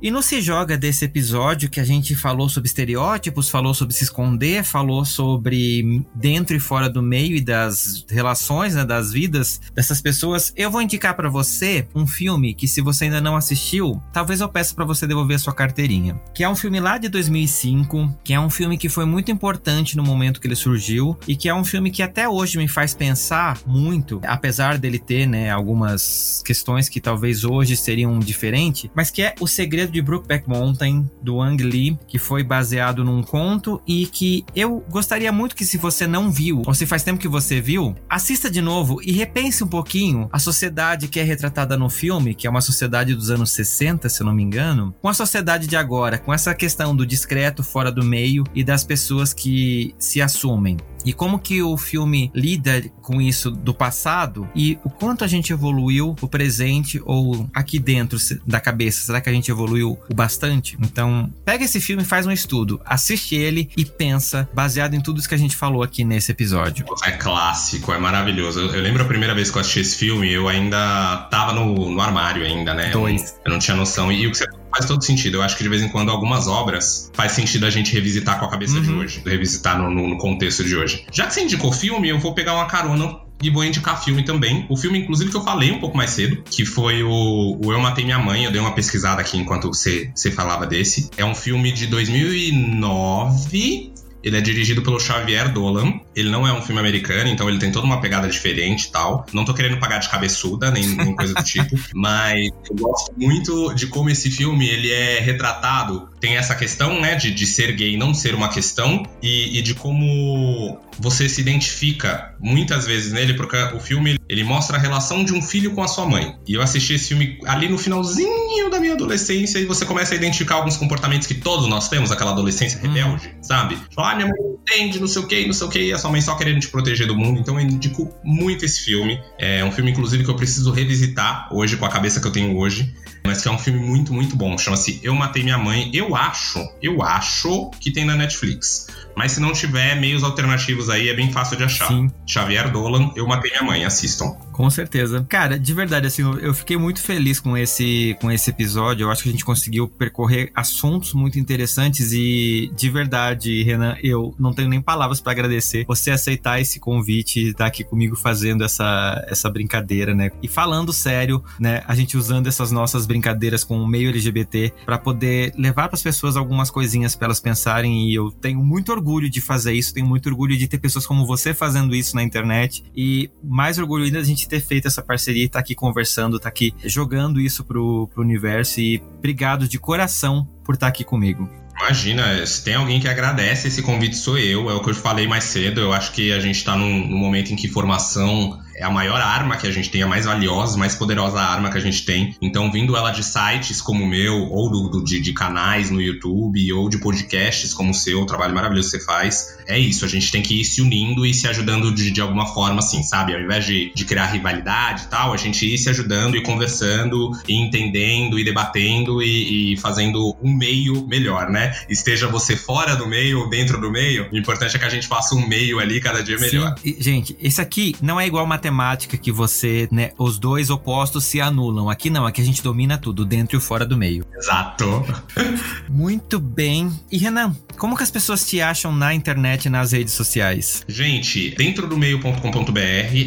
E no Se Joga desse episódio que a gente falou sobre estereótipos, falou sobre se esconder, falou sobre dentro e fora do meio e das relações, né, das vidas dessas pessoas, eu vou indicar para você um filme que se você ainda não assistiu, talvez eu peça para você devolver a sua carteirinha, que é um filme lá de 2005, que é um filme que foi muito importante no momento que ele surgiu e que é um filme que até hoje me faz pensar muito, apesar dele ter, né, algumas questões que talvez hoje seriam diferentes, mas que é O Segredo de Brookback Mountain, do Ang Lee, que foi baseado num conto e que eu gostaria muito que, se você não viu, ou se faz tempo que você viu, assista de novo e repense um pouquinho a sociedade que é retratada no filme, que é uma sociedade dos anos 60, se eu não me engano, com a sociedade de agora, com essa questão do discreto fora do meio e das pessoas que se assumem. E como que o filme lida com isso do passado e o quanto a gente evoluiu o presente ou aqui dentro da cabeça, será que a gente evoluiu o bastante? Então, pega esse filme e faz um estudo, assiste ele e pensa baseado em tudo isso que a gente falou aqui nesse episódio. É clássico, é maravilhoso. Eu, eu lembro a primeira vez que eu assisti esse filme, eu ainda tava no, no armário ainda, né? Dois. Eu, eu não tinha noção. E o que você faz todo sentido. Eu acho que de vez em quando algumas obras faz sentido a gente revisitar com a cabeça uhum. de hoje, revisitar no, no, contexto de hoje. Já que você indicou filme, eu vou pegar uma carona e vou indicar filme também. O filme, inclusive, que eu falei um pouco mais cedo, que foi o, o Eu Matei Minha Mãe. Eu dei uma pesquisada aqui enquanto você, você falava desse. É um filme de 2009 ele é dirigido pelo Xavier Dolan. Ele não é um filme americano, então ele tem toda uma pegada diferente e tal. Não tô querendo pagar de cabeçuda, nem, nem coisa do tipo. Mas eu gosto muito de como esse filme ele é retratado. Tem essa questão, né, de, de ser gay não ser uma questão. E, e de como você se identifica muitas vezes nele, porque o filme ele mostra a relação de um filho com a sua mãe. E eu assisti esse filme ali no finalzinho da minha adolescência e você começa a identificar alguns comportamentos que todos nós temos, aquela adolescência rebelde, uhum. sabe? Tipo, ah, minha mãe não entende, não sei o que, não sei o que, e a sua mãe só querendo te proteger do mundo. Então eu indico muito esse filme. É um filme, inclusive, que eu preciso revisitar hoje com a cabeça que eu tenho hoje. Mas que é um filme muito, muito bom. Chama-se Eu Matei Minha Mãe. Eu acho, eu acho que tem na Netflix. Mas se não tiver meios alternativos aí, é bem fácil de achar. Sim. Xavier Dolan, Eu Matei Minha Mãe, assistam. Com certeza. Cara, de verdade, assim, eu fiquei muito feliz com esse, com esse episódio. Eu acho que a gente conseguiu percorrer assuntos muito interessantes e, de verdade, Renan, eu não tenho nem palavras para agradecer você aceitar esse convite e estar aqui comigo fazendo essa, essa brincadeira, né? E falando sério, né? A gente usando essas nossas brincadeiras com o meio LGBT para poder levar para as pessoas algumas coisinhas para elas pensarem e eu tenho muito orgulho de fazer isso, tenho muito orgulho de ter pessoas como você fazendo isso na internet e mais orgulho ainda a gente ter feito essa parceria e estar tá aqui conversando, estar tá aqui jogando isso pro, pro universo e obrigado de coração por estar tá aqui comigo. Imagina, se tem alguém que agradece esse convite sou eu, é o que eu falei mais cedo. Eu acho que a gente está num, num momento em que formação é a maior arma que a gente tem, a mais valiosa, mais poderosa arma que a gente tem. Então, vindo ela de sites como o meu, ou do, do de, de, canais no YouTube, ou de podcasts como o seu, o trabalho maravilhoso que você faz, é isso. A gente tem que ir se unindo e se ajudando de, de alguma forma, assim, sabe? Ao invés de, de criar rivalidade e tal, a gente ir se ajudando e conversando, e entendendo, e debatendo, e, e fazendo um meio melhor, né? Esteja você fora do meio ou dentro do meio, o importante é que a gente faça um meio ali cada dia melhor. Sim. E, gente, esse aqui não é igual matemática matemática que você, né, os dois opostos se anulam. Aqui não, aqui a gente domina tudo, dentro e fora do meio. Exato. Muito bem. E Renan, como que as pessoas te acham na internet e nas redes sociais? Gente, dentro do meio.com.br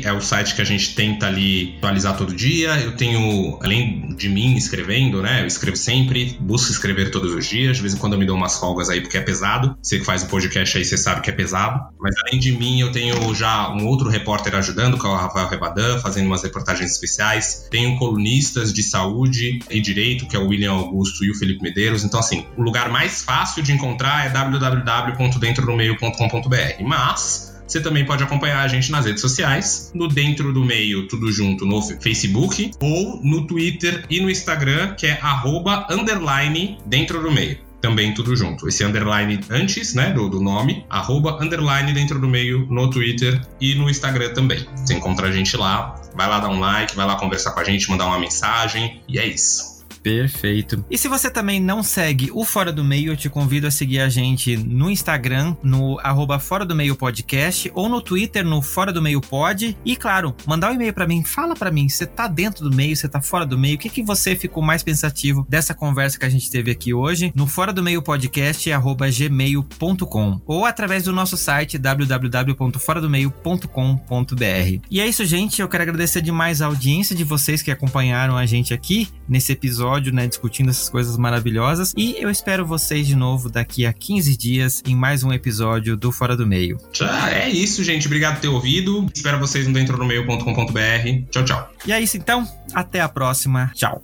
é o site que a gente tenta ali atualizar todo dia. Eu tenho, além de mim escrevendo, né? Eu escrevo sempre, busco escrever todos os dias. De vez em quando eu me dou umas folgas aí porque é pesado. Você que faz o podcast aí, você sabe que é pesado. Mas além de mim, eu tenho já um outro repórter ajudando, que é o Rafael Rebadan, fazendo umas reportagens especiais. Tenho colunistas de saúde e direito, que é o William Augusto e o Felipe Medeiros. Então, assim, o lugar mais fácil de encontrar é www.dentrodomeio.com.br. Mas você também pode acompanhar a gente nas redes sociais, no Dentro do Meio, tudo junto, no Facebook, ou no Twitter e no Instagram, que é arroba underline dentro do meio também tudo junto. Esse underline antes, né, do, do nome, arroba underline dentro do meio no Twitter e no Instagram também. Você encontra a gente lá, vai lá dar um like, vai lá conversar com a gente, mandar uma mensagem e é isso. Perfeito. E se você também não segue o Fora do Meio, eu te convido a seguir a gente no Instagram, no arroba Fora do Meio Podcast, ou no Twitter, no Fora do Meio Pod. E claro, mandar um e-mail para mim, fala para mim, você tá dentro do meio, você tá fora do meio, o que, que você ficou mais pensativo dessa conversa que a gente teve aqui hoje no Fora do Meio Podcast, arroba gmail.com, ou através do nosso site www.foradomeio.com.br. E é isso, gente. Eu quero agradecer demais a audiência de vocês que acompanharam a gente aqui nesse episódio episódio, né, discutindo essas coisas maravilhosas. E eu espero vocês de novo daqui a 15 dias em mais um episódio do Fora do Meio. Já é isso, gente. Obrigado por ter ouvido. Espero vocês no dentro do meio.com.br. Tchau, tchau. E é isso então. Até a próxima. Tchau.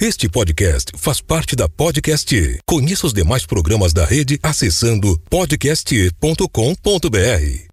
Este podcast faz parte da Podcast. Conheça os demais programas da rede acessando podcast.com.br.